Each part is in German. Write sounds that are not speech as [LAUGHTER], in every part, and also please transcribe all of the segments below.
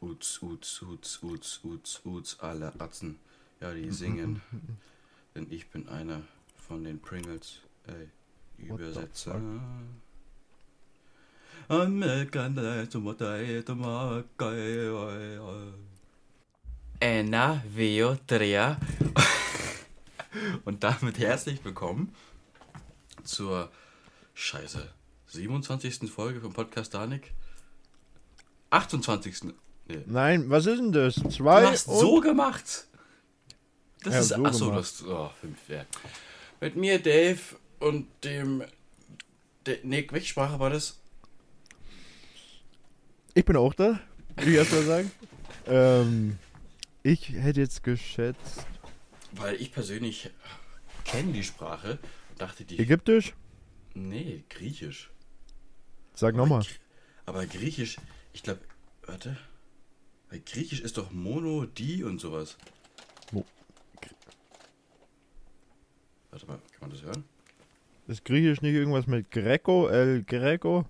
Uts, Uts, Uts, Uts, Uts, Uts, alle Atzen. Ja, die singen. [LAUGHS] Denn ich bin einer von den Pringles. Ey, Übersetzer. Enna, Veo, Trea. Und damit herzlich willkommen zur Scheiße 27. Folge vom Podcast Danik. 28. Nee. Nein, was ist denn das? Du Zwei hast und so gemacht. Das Ja, ist so achso, gemacht. das oh, fünf, ja. Mit mir, Dave und dem. De, nee, welche Sprache war das? ich bin auch da, würde ich erstmal sagen. [LAUGHS] ähm, ich hätte jetzt geschätzt Weil ich persönlich kenne die Sprache und dachte, die. Ägyptisch. Nee, Griechisch. Sag nochmal. Aber Griechisch, ich glaube, warte. Weil Griechisch ist doch Mono, die und sowas. Mo- Warte mal, kann man das hören? Ist Griechisch nicht irgendwas mit Greco? El Greco?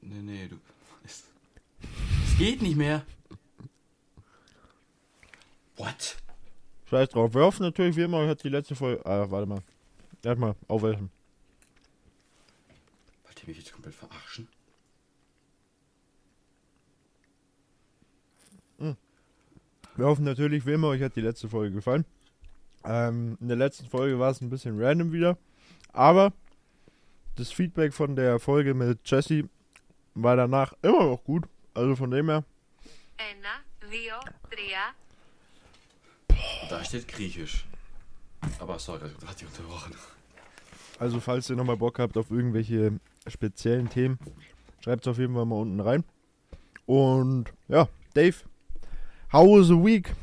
Nee, nee, du. Es, es geht nicht mehr. What? Scheiß drauf. Wir hoffen natürlich wie immer, hat die letzte Folge. Ah, warte mal. Erstmal aufwärmen. Wollt ihr mich jetzt komplett verarschen? Wir hoffen natürlich wie immer, euch hat die letzte Folge gefallen. Ähm, in der letzten Folge war es ein bisschen random wieder. Aber das Feedback von der Folge mit Jesse war danach immer noch gut. Also von dem her. Ένα, δύο, τρία, Da steht Griechisch. Aber sorry, das hat die unterbrochen. Also falls ihr nochmal Bock habt auf irgendwelche speziellen Themen, schreibt es auf jeden Fall mal unten rein. Und ja, Dave, how was the week?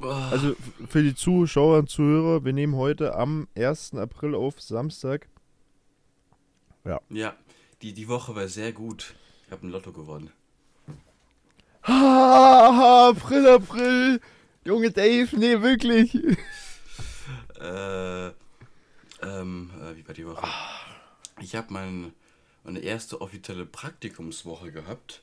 Also für die Zuschauer und Zuhörer, wir nehmen heute am 1. April auf Samstag. Ja, die, die Woche war sehr gut. Ich habe ein Lotto gewonnen. Haha, April, April. Junge Dave, nee, wirklich. [LAUGHS] Äh, ähm, äh, wie war die Woche? Ich habe mein, meine erste offizielle Praktikumswoche gehabt.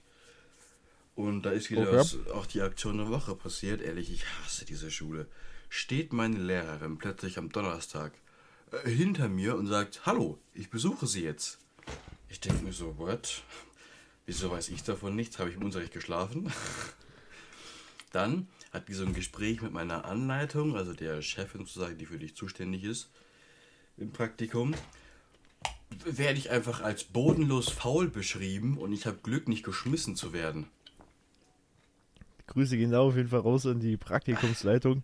Und da ist wieder Okay. was, auch die Aktion der Woche passiert. Ehrlich, ich hasse diese Schule. Steht meine Lehrerin plötzlich am Donnerstag äh, hinter mir und sagt, hallo, ich besuche Sie jetzt. Ich denke mir so, what? Wieso weiß ich davon nichts? Habe ich im Unterricht geschlafen? [LAUGHS] Dann hat die so ein Gespräch mit meiner Anleitung, also der Chefin sozusagen, die für dich zuständig ist, im Praktikum. Werde ich einfach als bodenlos faul beschrieben und ich habe Glück, nicht geschmissen zu werden. Grüße gehen da auf jeden Fall raus an die Praktikumsleitung.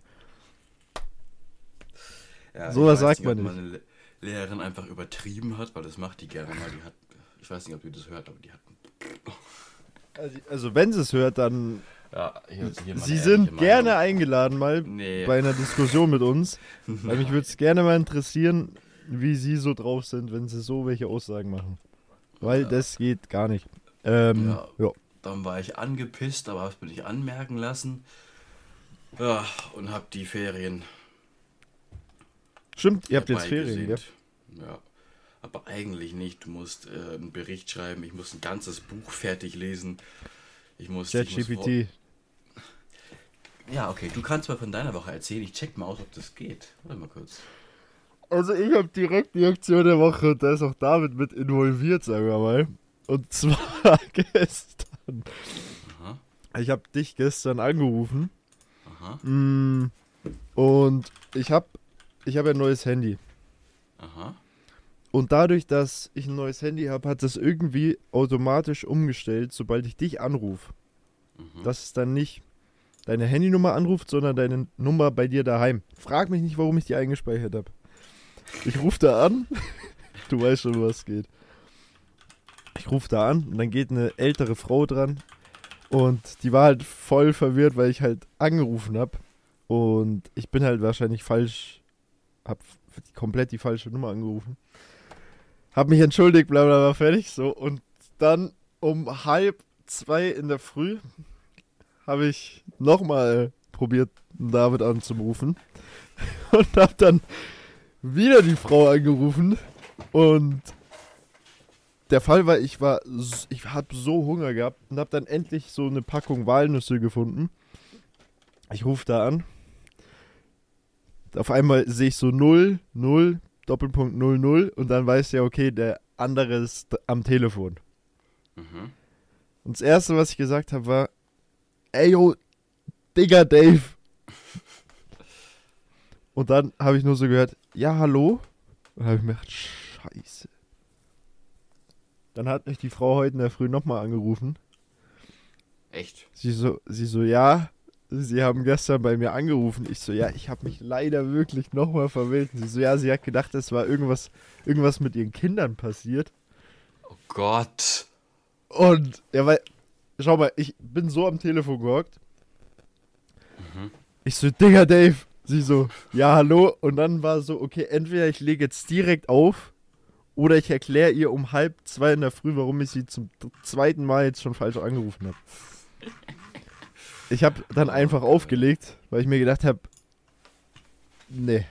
Ja, So was sagt man ob nicht. Meine Le- Lehrerin einfach übertrieben hat, weil das macht die gerne mal. Die hat, ich weiß nicht, ob ihr das hört, aber die hat. [LAUGHS] Also, also wenn sie es hört, dann Ja, hier, hier Sie sind Meinung. gerne eingeladen mal Nee. bei einer Diskussion mit uns. [LAUGHS] Weil mich würde es gerne mal interessieren, wie sie so drauf sind, wenn sie so welche Aussagen machen. Weil Ja. das geht gar nicht. Ähm, Ja. ja. Dann war ich angepisst, aber hab's mir nicht anmerken lassen. Ja, und hab die Ferien. Stimmt, ihr habt jetzt Ferien, herbeigesehnt. Ja. Aber eigentlich nicht. Du musst äh, einen Bericht schreiben, ich muss ein ganzes Buch fertig lesen. Ich muss. ich muss ChatGPT. Ja, okay, du kannst mal von deiner Woche erzählen. Ich check mal aus, ob das geht. Warte mal kurz. Also ich habe direkt die Aktion der Woche und da ist auch David mit involviert, sagen wir mal. Und zwar [LAUGHS] gestern. Aha, Ich habe dich gestern angerufen aha, mm, und ich habe ich hab ein neues Handy. aha. Und dadurch, dass ich ein neues Handy habe, hat das irgendwie automatisch umgestellt, sobald ich dich anrufe. Mhm. Dass es dann nicht deine Handynummer anruft, sondern deine Nummer bei dir daheim. Frag mich nicht, warum ich die eingespeichert habe. Ich rufe da an. [LAUGHS] Du weißt schon, was geht. Ich rufe da an und dann geht eine ältere Frau dran. Und die war halt voll verwirrt, weil ich halt angerufen habe. Und ich bin halt wahrscheinlich falsch, hab f- komplett die falsche Nummer angerufen. Hab mich entschuldigt, bla bla bla, fertig. So, und dann um halb zwei in der Früh habe ich nochmal probiert, David anzurufen. [LAUGHS] Und hab dann wieder die Frau angerufen. Und der Fall war, ich war, ich habe so Hunger gehabt und habe dann endlich so eine Packung Walnüsse gefunden. Ich rufe da an. Auf einmal sehe ich so 0, 0, Doppelpunkt 0, 0 und dann weiß ja, okay, der andere ist am Telefon. Mhm. Und das erste, was ich gesagt habe, war, ey yo, Digga Dave. [LAUGHS] Und dann habe ich nur so gehört, ja, hallo? Und habe ich mir gedacht, scheiße. Dann hat mich die Frau heute in der Früh nochmal angerufen. Echt? Sie so, sie so, ja, sie haben gestern bei mir angerufen. Ich so, ja, ich habe mich leider wirklich nochmal verwählt. Sie so, ja, sie hat gedacht, es war irgendwas, irgendwas mit ihren Kindern passiert. Oh Gott. Und, ja, weil, schau mal, ich bin so am Telefon gehockt. Ich so, Digga, Dave. Sie so, ja, hallo. Und dann war so, okay, entweder ich lege jetzt direkt auf oder ich erkläre ihr um halb zwei in der Früh, warum ich sie zum zweiten Mal jetzt schon falsch angerufen habe. Ich habe dann einfach aufgelegt, weil ich mir gedacht habe, nee.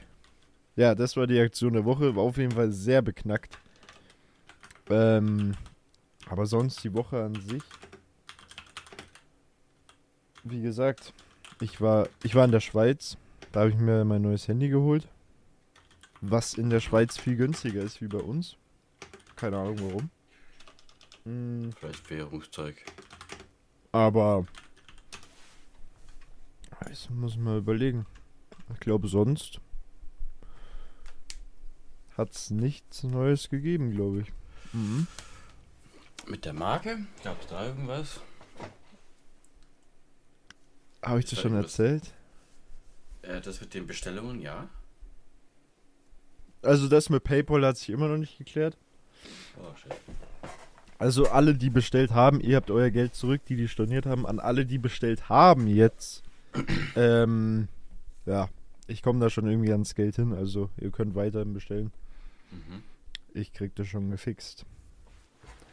Ja, das war die Aktion der Woche. War auf jeden Fall sehr beknackt. Ähm, aber sonst die Woche an sich. Wie gesagt, ich war, ich war in der Schweiz. Da habe ich mir mein neues Handy geholt. Was in der Schweiz viel günstiger ist wie bei uns. Keine Ahnung warum. Hm, Vielleicht Währungszeug. aber. Ich muss mal überlegen. Ich glaube, sonst hat es nichts Neues gegeben, glaube ich. Mhm. Mit der Marke? Gab es da irgendwas? Habe ich das da schon erzählt? Äh, das mit den Bestellungen, ja. Also das mit PayPal hat sich immer noch nicht geklärt. Oh, shit. Also alle, die bestellt haben, ihr habt euer Geld zurück, die die storniert haben. An alle, die bestellt haben jetzt. [CLEARS THROAT] ähm, ja, ich komme da schon irgendwie ans Geld hin. Also ihr könnt weiterhin bestellen. Mhm. Ich krieg das schon gefixt.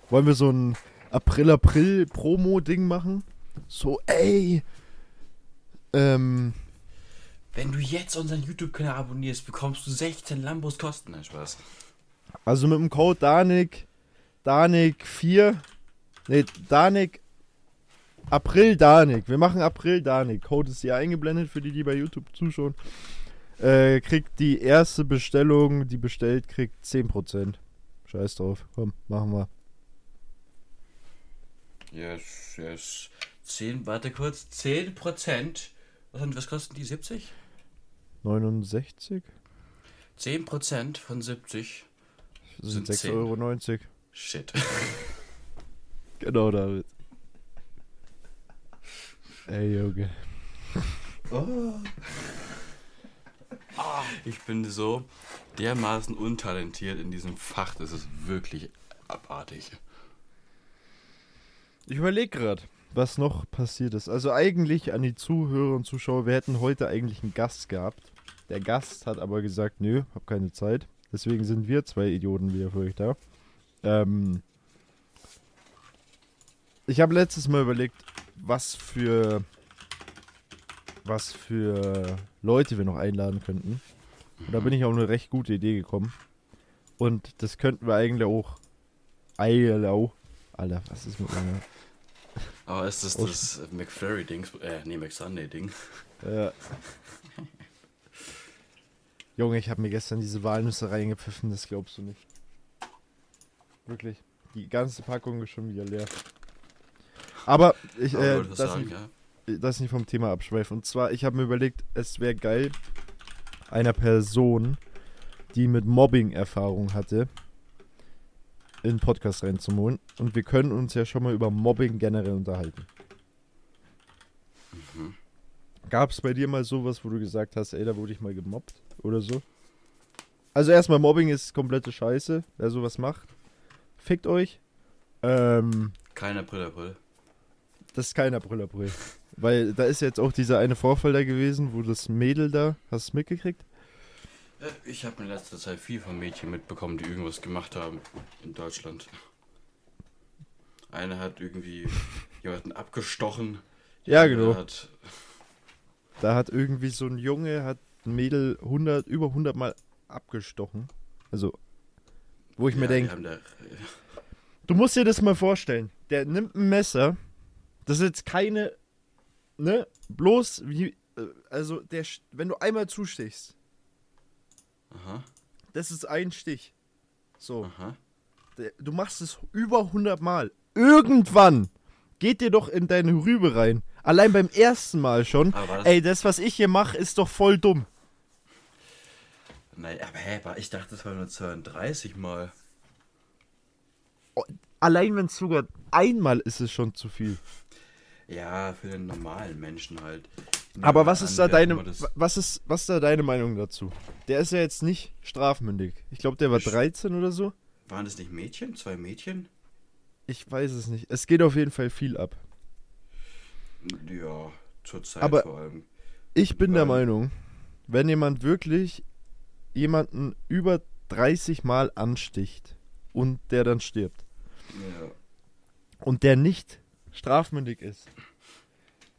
Wollen wir so ein April-April-Promo-Ding machen? So, ey. Ähm, Wenn du jetzt unseren YouTube-Kanal abonnierst, bekommst du 16 Lambos kosten. Nein, Spaß. also mit dem Code Danik, Danik 4, nee, Danik, April Danik. Wir machen April Danik. Code ist hier eingeblendet für die, die bei YouTube zuschauen. Äh, kriegt die erste Bestellung, die bestellt, kriegt 10%. Scheiß drauf. Komm, machen wir. Yes, yes. 10, warte kurz. 10 Prozent. Was, haben- was kosten die? 70? 69? 10 Prozent von 70. Sind Sind 6,90 10. Euro. Shit. [LAUGHS] Genau, David. Ey, Junge. Ich bin so dermaßen untalentiert in diesem Fach. Das ist wirklich abartig. Ich überlege gerade, was noch passiert ist. Also eigentlich an die Zuhörer und Zuschauer, wir hätten heute eigentlich einen Gast gehabt. Der Gast hat aber gesagt, nö, hab keine Zeit. Deswegen sind wir zwei Idioten wieder für euch da. Ähm ich habe letztes Mal überlegt, was für was für Leute wir noch einladen könnten. Und da bin ich auf eine recht gute Idee gekommen. Und das könnten wir eigentlich auch. Eilau. Alter, was ist mit meiner. Aber ist das Oh, das McFlurry-Ding? Äh, nee, McSunday-Ding. Ja. [LAUGHS] Junge, ich habe mir gestern diese Walnüsse reingepfiffen, das glaubst du nicht. Wirklich. Die ganze Packung ist schon wieder leer. Aber ich, äh, das, sagen, nicht, ja. das nicht vom Thema abschweifen. Und zwar, ich habe mir überlegt, es wäre geil, einer Person, die mit Mobbing Erfahrung hatte, in den Podcast reinzuholen. Und wir können uns ja schon mal über Mobbing generell unterhalten. Mhm. Gab es bei dir mal sowas, wo du gesagt hast, ey, da wurde ich mal gemobbt oder so? Also erstmal, Mobbing ist komplette Scheiße. Wer sowas macht, fickt euch. Ähm, Kein April, April. das ist kein April, April. [LAUGHS] Weil da ist jetzt auch dieser eine Vorfall da gewesen, wo das Mädel da, hast du es mitgekriegt? Äh, Ich habe in letzter Zeit viel von Mädchen mitbekommen, die irgendwas gemacht haben in Deutschland. Eine hat irgendwie [LAUGHS] jemanden abgestochen. Ja, genau. Hat, Da hat irgendwie so ein Junge, hat ein Mädel 100, über 100 Mal abgestochen. Also, wo ich mir ja, die denke, da- Du musst dir das mal vorstellen. Der nimmt ein Messer. Das ist jetzt keine. Ne? Bloß wie. äh, Also, der, wenn du einmal zustichst, Aha, das ist ein Stich. So. aha. Du machst es über 100 Mal. Irgendwann geht dir doch in deine Rübe rein. Allein beim ersten Mal schon. Das- Ey, das, was ich hier mache, ist doch voll dumm. Nein, aber hä, ich dachte, das war nur 32 Mal. Allein wenn es sogar einmal ist es schon zu viel. Ja, für den normalen Menschen halt. Aber was ist an, da deine was ist was ist da deine Meinung dazu? Der ist ja jetzt nicht strafmündig. Ich glaube, der war Sch- 13 oder so. Waren das nicht Mädchen? Zwei Mädchen? Ich weiß es nicht. Es geht auf jeden Fall viel ab. Ja, zur Zeit Aber- vor allem. Ich bin der Meinung, wenn jemand wirklich jemanden über 30 Mal ansticht und der dann stirbt Ja. und der nicht strafmündig ist,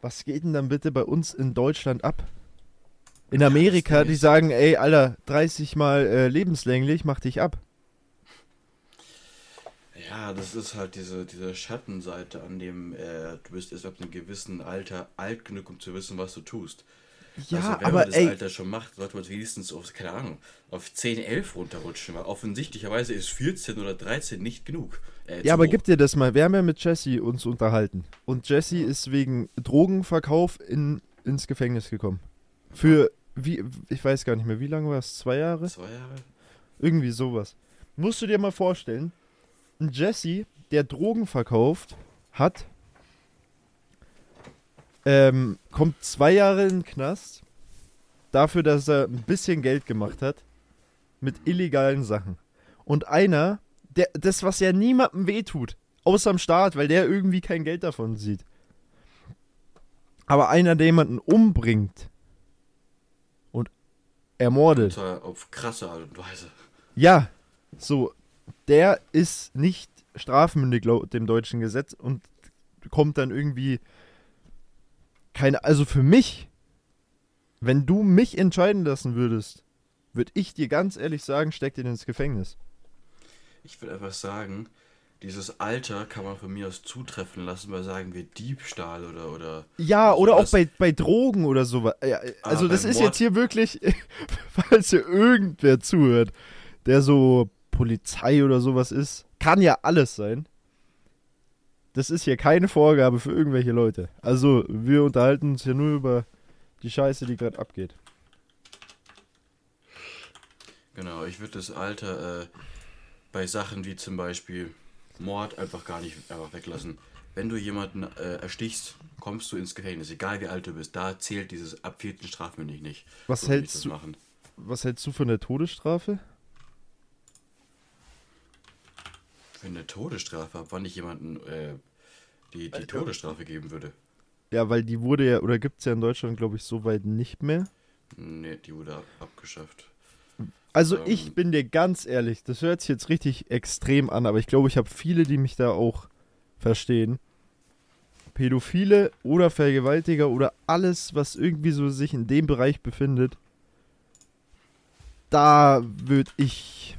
was geht denn dann bitte bei uns in Deutschland ab? In Amerika, die sagen, ey, Alter, 30 Mal äh, lebenslänglich, mach dich ab. Ja, das ist halt diese, diese Schattenseite, an dem äh, du bist erst ab einem gewissen Alter alt genug, um zu wissen, was du tust. Ja, also, wenn aber man das ey, Alter schon macht, sollte man wenigstens auf, keine Ahnung, auf 10, 11 runterrutschen, weil offensichtlicherweise ist 14 oder 13 nicht genug. Äh, Ja, aber hoch. gib dir das mal. Wir haben ja mit Jesse uns unterhalten. Und Jesse ist wegen Drogenverkauf in, ins Gefängnis gekommen. Für, wie, ich weiß gar nicht mehr, wie lange war es? Zwei Jahre? Zwei Jahre? Irgendwie sowas. Musst du dir mal vorstellen, ein Jesse, der Drogen verkauft, hat, ähm, kommt zwei Jahre in den Knast dafür, dass er ein bisschen Geld gemacht hat mit illegalen Sachen. Und einer, der, das, was ja niemandem wehtut, außer am Staat, weil der irgendwie kein Geld davon sieht. Aber einer, der jemanden umbringt und ermordet, auf krasse Art und Weise. ja, so, der ist nicht strafmündig laut dem deutschen Gesetz und kommt dann irgendwie keine, also für mich, wenn du mich entscheiden lassen würdest, würde ich dir ganz ehrlich sagen, steck den ins Gefängnis. Ich will einfach sagen, dieses Alter kann man von mir aus zutreffen lassen, bei sagen wir Diebstahl oder oder Ja, oder auch bei, bei Drogen oder sowas. Ja, also Ah, das ist Mord- jetzt hier wirklich, [LAUGHS] falls hier irgendwer zuhört, der so Polizei oder sowas ist, kann ja alles sein. Das ist hier keine Vorgabe für irgendwelche Leute. Also wir unterhalten uns hier nur über die Scheiße, die gerade abgeht. Genau, ich würde das Alter äh, bei Sachen wie zum Beispiel Mord einfach gar nicht einfach weglassen. Wenn du jemanden äh, erstichst, kommst du ins Gefängnis, egal wie alt du bist. Da zählt dieses ab vierten Strafmündig nicht. Was So hältst du- machen. Was hältst du von der Todesstrafe? Für eine Todesstrafe, ab wann ich jemanden äh, die, die Todesstrafe geben würde. Ja, weil die wurde ja, oder gibt es ja in Deutschland, glaube ich, soweit nicht mehr. Nee, die wurde ab abgeschafft. Also Ähm. ich bin dir ganz ehrlich, das hört sich jetzt richtig extrem an, aber ich glaube, ich habe viele, die mich da auch verstehen. Pädophile oder Vergewaltiger oder alles, was irgendwie so sich in dem Bereich befindet, da würde ich...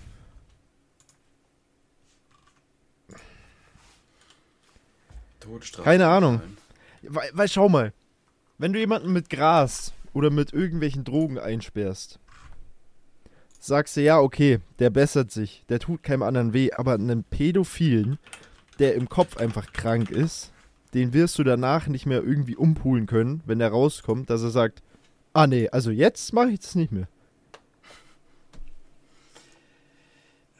Todesstrafe. Keine Ahnung. Weil, weil schau mal, wenn du jemanden mit Gras oder mit irgendwelchen Drogen einsperrst, sagst du, ja, okay, der bessert sich, der tut keinem anderen weh, aber einen Pädophilen, der im Kopf einfach krank ist, den wirst du danach nicht mehr irgendwie umpulen können, wenn der rauskommt, dass er sagt, ah nee, also jetzt mache ich das nicht mehr.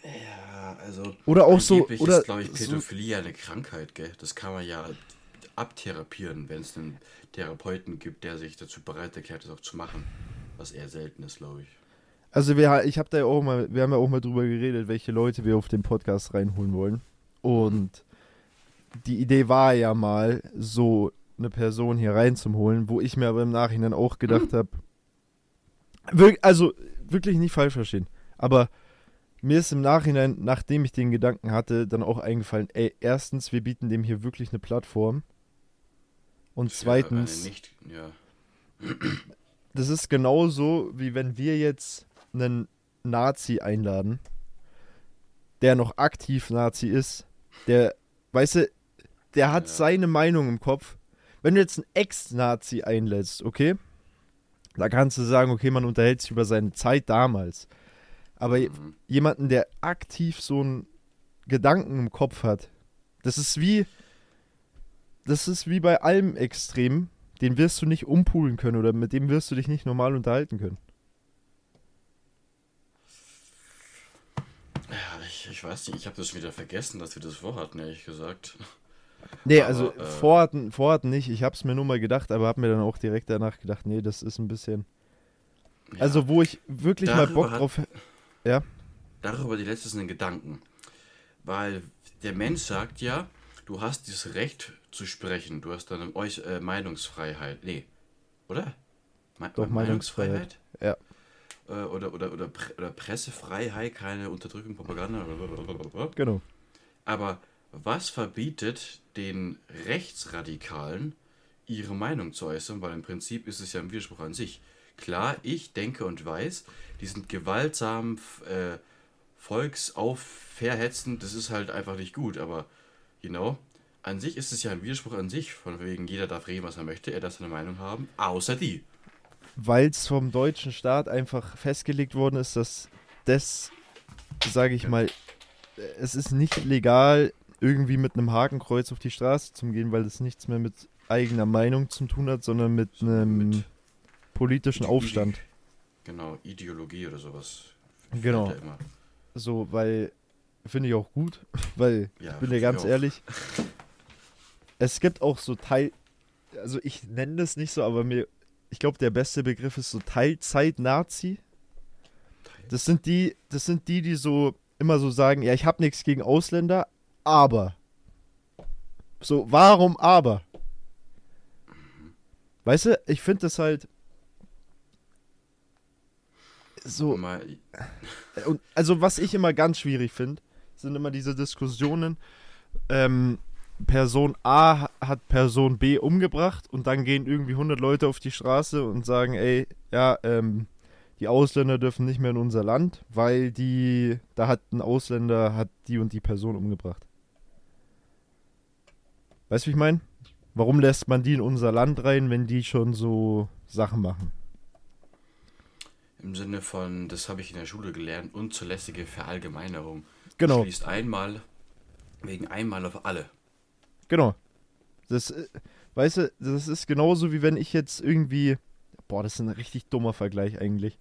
Ja, also. Oder auch so- oder ist, glaube ich, so- Pädophilie ja eine Krankheit, gell? Das kann man ja abtherapieren, wenn es einen Therapeuten gibt, der sich dazu bereit erklärt, das auch zu machen. Was eher selten ist, glaube ich. Also wir, ich habe da ja auch mal, wir haben ja auch mal drüber geredet, welche Leute wir auf den Podcast reinholen wollen. Und die Idee war ja mal, so eine Person hier reinzuholen, wo ich mir aber im Nachhinein auch gedacht habe, also wirklich nicht falsch verstehen, aber mir ist im Nachhinein, nachdem ich den Gedanken hatte, dann auch eingefallen, ey, erstens, wir bieten dem hier wirklich eine Plattform. Und zweitens, Eine nicht, ja. [CLEARS THROAT] das ist genauso, wie wenn wir jetzt einen Nazi einladen, der noch aktiv Nazi ist, Der, weißt du, der hat Ja. seine Meinung im Kopf. Wenn du jetzt einen Ex-Nazi einlädst, okay? Da kannst du sagen, okay, man unterhält sich über seine Zeit damals. Aber Mhm. jemanden, der aktiv so einen Gedanken im Kopf hat, das ist wie, das ist wie bei allem Extrem, den wirst du nicht umpulen können oder mit dem wirst du dich nicht normal unterhalten können. Ja, ich, ich weiß nicht, ich habe das schon wieder vergessen, dass wir das vorhatten, ehrlich gesagt. Nee, Aber, also äh, vorhatten, vorhatten nicht. Ich hab's mir nur mal gedacht, aber hab mir dann auch direkt danach gedacht, nee, das ist ein bisschen. Ja, Also, wo ich wirklich mal Bock hat- drauf. darüber die letztes einen Gedanken. Weil der Mensch sagt ja, du hast das Recht zu sprechen, du hast deine Eus äh, Meinungsfreiheit. Nee, oder? Me Doch, Meinungsfreiheit. Ja. Äh, oder, oder, oder, Pre oder Pressefreiheit, keine Unterdrückung, Propaganda. blablabla. Genau. Aber was verbietet den Rechtsradikalen, ihre Meinung zu äußern? Weil im Prinzip ist es ja ein Widerspruch an sich. Klar, ich denke und weiß, die sind gewaltsam, äh, volksaufverhetzend, das ist halt einfach nicht gut, aber genau, an sich ist es ja ein Widerspruch an sich, von wegen jeder darf reden, was er möchte, er darf seine Meinung haben, außer die. Weil es vom deutschen Staat einfach festgelegt worden ist, dass das, sage ich mal, äh, es ist nicht legal, irgendwie mit einem Hakenkreuz auf die Straße zu gehen, weil das nichts mehr mit eigener Meinung zu tun hat, sondern mit einem Mit politischen Aufstand. Genau, Ideologie oder sowas. Genau. So, weil, finde ich auch gut, [LAUGHS] weil, Ja, ich bin dir ganz ehrlich, [LAUGHS] es gibt auch so Teil, also ich nenne das nicht so, aber mir, ich glaube, der beste Begriff ist so Teilzeit-Nazi. Das sind die, das sind die, die so immer so sagen, ja, ich habe nichts gegen Ausländer, aber. So, warum aber? Weißt du, ich finde das halt so Mal, und also was ich immer ganz schwierig finde, sind immer diese Diskussionen. Ähm, Person A ha- hat Person B umgebracht und dann gehen irgendwie 100 Leute auf die Straße und sagen, ey, ja, ähm, die Ausländer dürfen nicht mehr in unser Land, weil die, da hat ein Ausländer, hat die und die Person umgebracht. Weißt du, wie ich meine? Warum lässt man die in unser Land rein, wenn die schon so Sachen machen? Im Sinne von, das habe ich in der Schule gelernt, unzulässige Verallgemeinerung. Genau. Schließt einmal wegen einmal auf alle. Genau. Das, äh, weißt du, das ist genauso wie wenn ich jetzt irgendwie. Boah, das ist ein richtig dummer Vergleich eigentlich.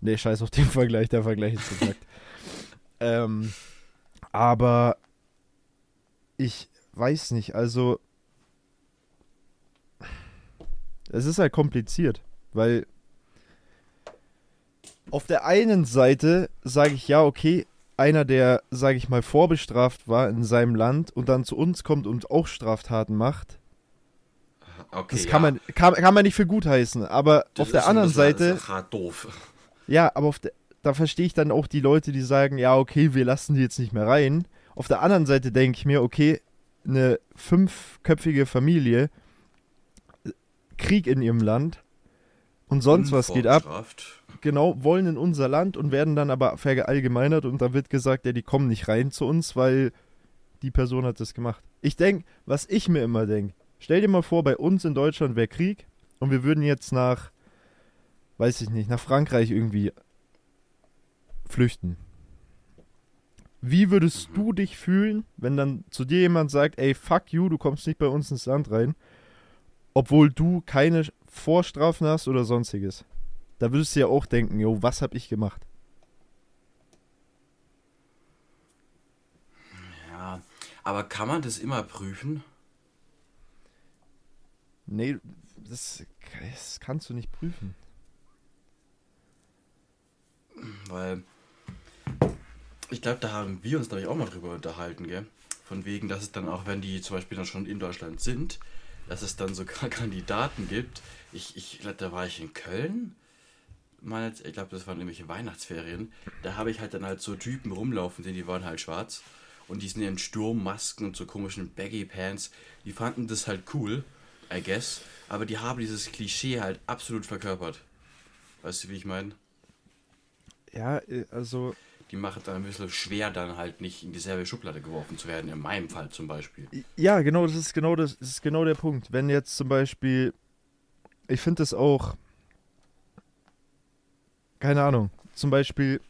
Nee, scheiß auf den [LAUGHS] Vergleich, der Vergleich ist gesagt. [LAUGHS] ähm, aber ich weiß nicht, also. Es ist halt kompliziert, weil auf der einen Seite sage ich ja, okay, einer, der, sage ich mal, vorbestraft war in seinem Land und dann zu uns kommt und auch Straftaten macht, Okay, das kann, man, kann, kann man nicht für gut heißen. Aber Das auf der anderen bisschen- Seite, hart doof. ja, aber auf der, da verstehe ich dann auch die Leute, die sagen, ja, okay, wir lassen die jetzt nicht mehr rein. Auf der anderen Seite denke ich mir, okay, eine fünfköpfige Familie, äh, Krieg in ihrem Land und sonst was geht ab. Genau, wollen in unser Land und werden dann aber verallgemeinert und da wird gesagt, ja, die kommen nicht rein zu uns, weil die Person hat das gemacht. Ich denke, was ich mir immer denke, stell dir mal vor, bei uns in Deutschland wäre Krieg und wir würden jetzt nach, weiß ich nicht, nach Frankreich irgendwie flüchten. Wie würdest Mhm. du dich fühlen, wenn dann zu dir jemand sagt, ey, fuck you, du kommst nicht bei uns ins Land rein, obwohl du keine Vorstrafen hast oder sonstiges? Da würdest du ja auch denken, jo, was hab ich gemacht? Ja, aber kann man das immer prüfen? Nee, das, das kannst du nicht prüfen. Weil ich glaube, da haben wir uns, glaube ich, auch mal drüber unterhalten, gell? Von wegen, dass es dann auch, wenn die zum Beispiel dann schon in Deutschland sind, dass es dann sogar [LAUGHS] Kandidaten gibt. Ich, ich glaube, da war ich in Köln. Mal, ich glaube, das waren irgendwelche Weihnachtsferien. Da habe ich halt dann halt so Typen rumlaufen sehen, die waren halt schwarz. Und die sind in Sturmmasken und so komischen Baggy Pants. Die fanden das halt cool, I guess. Aber die haben dieses Klischee halt absolut verkörpert. Weißt du, wie ich meine? Ja, äh, also, die machen es dann ein bisschen schwer, dann halt nicht in dieselbe Schublade geworfen zu werden. In meinem Fall zum Beispiel. Ja, genau, das ist genau das, das ist genau der Punkt. Wenn jetzt zum Beispiel, ich finde es auch, keine Ahnung, zum Beispiel,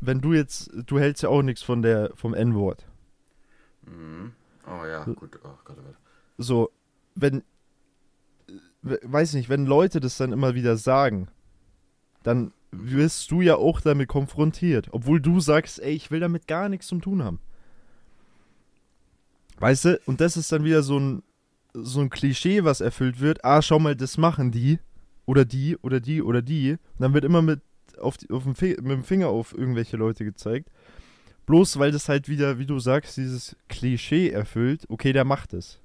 wenn du jetzt, du hältst ja auch nichts von der, vom N-Wort. Mhm. Oh ja, gut. Oh Gott, oh Gott. So, wenn, we- weiß nicht, wenn Leute das dann immer wieder sagen, dann wirst du ja auch damit konfrontiert, obwohl du sagst, ey, ich will damit gar nichts zu tun haben. Weißt du, und das ist dann wieder so ein, so ein Klischee, was erfüllt wird. Ah, schau mal, das machen die oder die oder die oder die. Und dann wird immer mit, auf die, auf dem, mit dem Finger auf irgendwelche Leute gezeigt. Bloß weil das halt wieder, wie du sagst, dieses Klischee erfüllt. Okay, der macht es.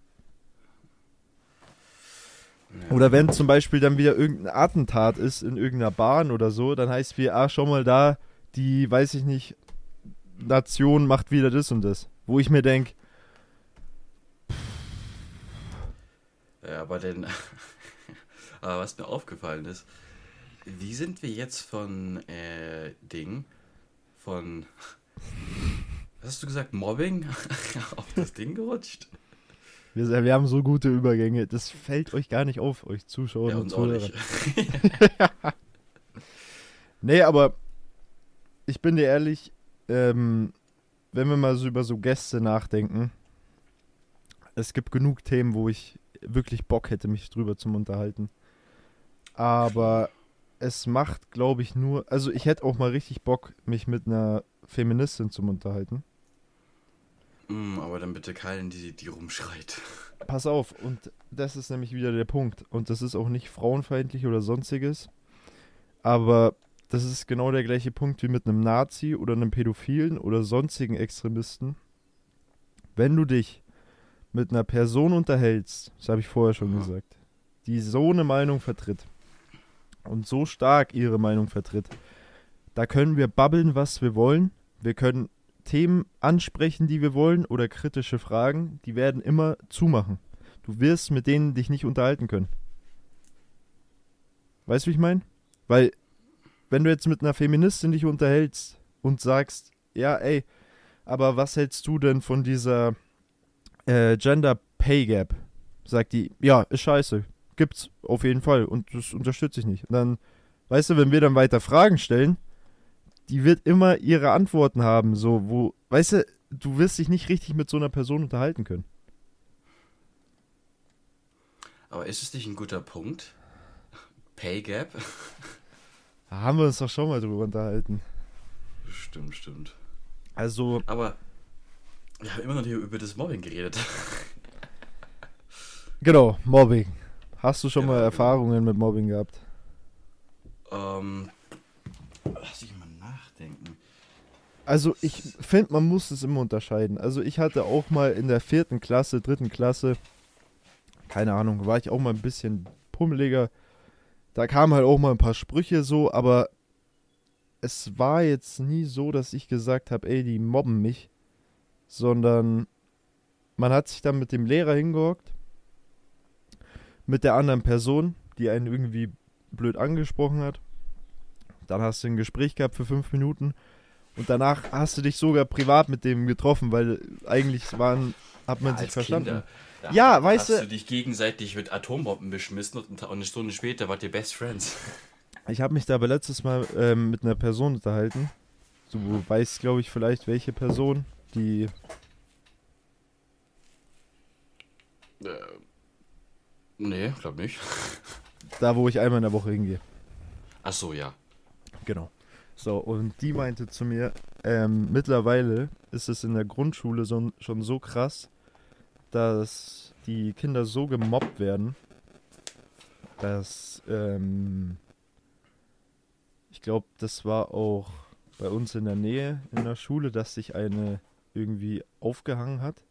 Ja. Oder wenn zum Beispiel dann wieder irgendein Attentat ist in irgendeiner Bahn oder so, dann heißt wie, ah, schau mal da, die, weiß ich nicht, Nation macht wieder das und das. Wo ich mir denke, Ja, aber denn. [LAUGHS] aber was mir aufgefallen ist, wie sind wir jetzt von äh, Ding, von. [LAUGHS] Was hast du gesagt? Mobbing [LAUGHS] auf das Ding gerutscht? wir, wir haben so gute Übergänge, das fällt euch gar nicht auf, euch Zuschauer Ja, und Zuhörer. nicht. Nee, aber ich bin dir ehrlich, ähm, wenn wir mal so über so Gäste nachdenken, es gibt genug Themen, wo ich wirklich Bock hätte, mich drüber zu unterhalten. Aber es macht, glaube ich, nur, also ich hätte auch mal richtig Bock, mich mit einer Feministin zu unterhalten. Mm, aber dann bitte keinen, die, die rumschreit. [LAUGHS] Pass auf, und das ist nämlich wieder der Punkt. Und das ist auch nicht frauenfeindlich oder sonstiges. Aber das ist genau der gleiche Punkt wie mit einem Nazi oder einem Pädophilen oder sonstigen Extremisten. Wenn du dich mit einer Person unterhältst, das habe ich vorher schon Aha. gesagt, die so eine Meinung vertritt und so stark ihre Meinung vertritt, da können wir babbeln, was wir wollen. Wir können Themen ansprechen, die wir wollen oder kritische Fragen, die werden immer zumachen. Du wirst mit denen dich nicht unterhalten können. Weißt du, wie ich meine? Weil, wenn du jetzt mit einer Feministin dich unterhältst und sagst, ja, ey, aber was hältst du denn von dieser äh, Gender Pay Gap? Sagt die, ja, ist scheiße. Gibt's auf jeden Fall und das unterstütze ich nicht. Und dann, weißt du, wenn wir dann weiter Fragen stellen, die wird immer ihre Antworten haben, so, wo, weißt du, du wirst dich nicht richtig mit so einer Person unterhalten können. Aber ist es nicht ein guter Punkt? Pay Gap? Da haben wir uns doch schon mal drüber unterhalten. Stimmt, stimmt. Also, Aber wir haben immer noch hier über das Mobbing geredet. genau, Mobbing. Hast du schon Genau, mal genau. Erfahrungen mit Mobbing gehabt? ähm, lass ich mal nachdenken. Also ich finde, man muss es immer unterscheiden. Also ich hatte auch mal in der vierten Klasse, dritten Klasse, keine Ahnung, war ich auch mal ein bisschen pummeliger. Da kamen halt auch mal ein paar Sprüche so, aber es war jetzt nie so, dass ich gesagt habe, ey, die mobben mich, sondern man hat sich dann mit dem Lehrer hingehockt, mit der anderen Person, die einen irgendwie blöd angesprochen hat. Dann hast du ein Gespräch gehabt für fünf Minuten und danach hast du dich sogar privat mit dem getroffen, weil eigentlich waren, hat man Ja, sich verstanden. Kinder. Da Ja, weißt hast du- du dich gegenseitig mit Atombomben beschmissen und eine Stunde später wart ihr Best Friends. [LAUGHS] Ich habe mich da aber letztes Mal ähm, mit einer Person unterhalten. Du weißt, glaube ich, vielleicht welche Person, die Äh, nee, glaub nicht. [LAUGHS] da, wo ich einmal in der Woche hingehe. Ach so, ja. Genau. So, und die meinte zu mir, ähm, mittlerweile ist es in der Grundschule so, schon so krass, dass die Kinder so gemobbt werden, dass, ähm, ich glaube, das war auch bei uns in der Nähe in der Schule, dass sich eine irgendwie aufgehangen hat.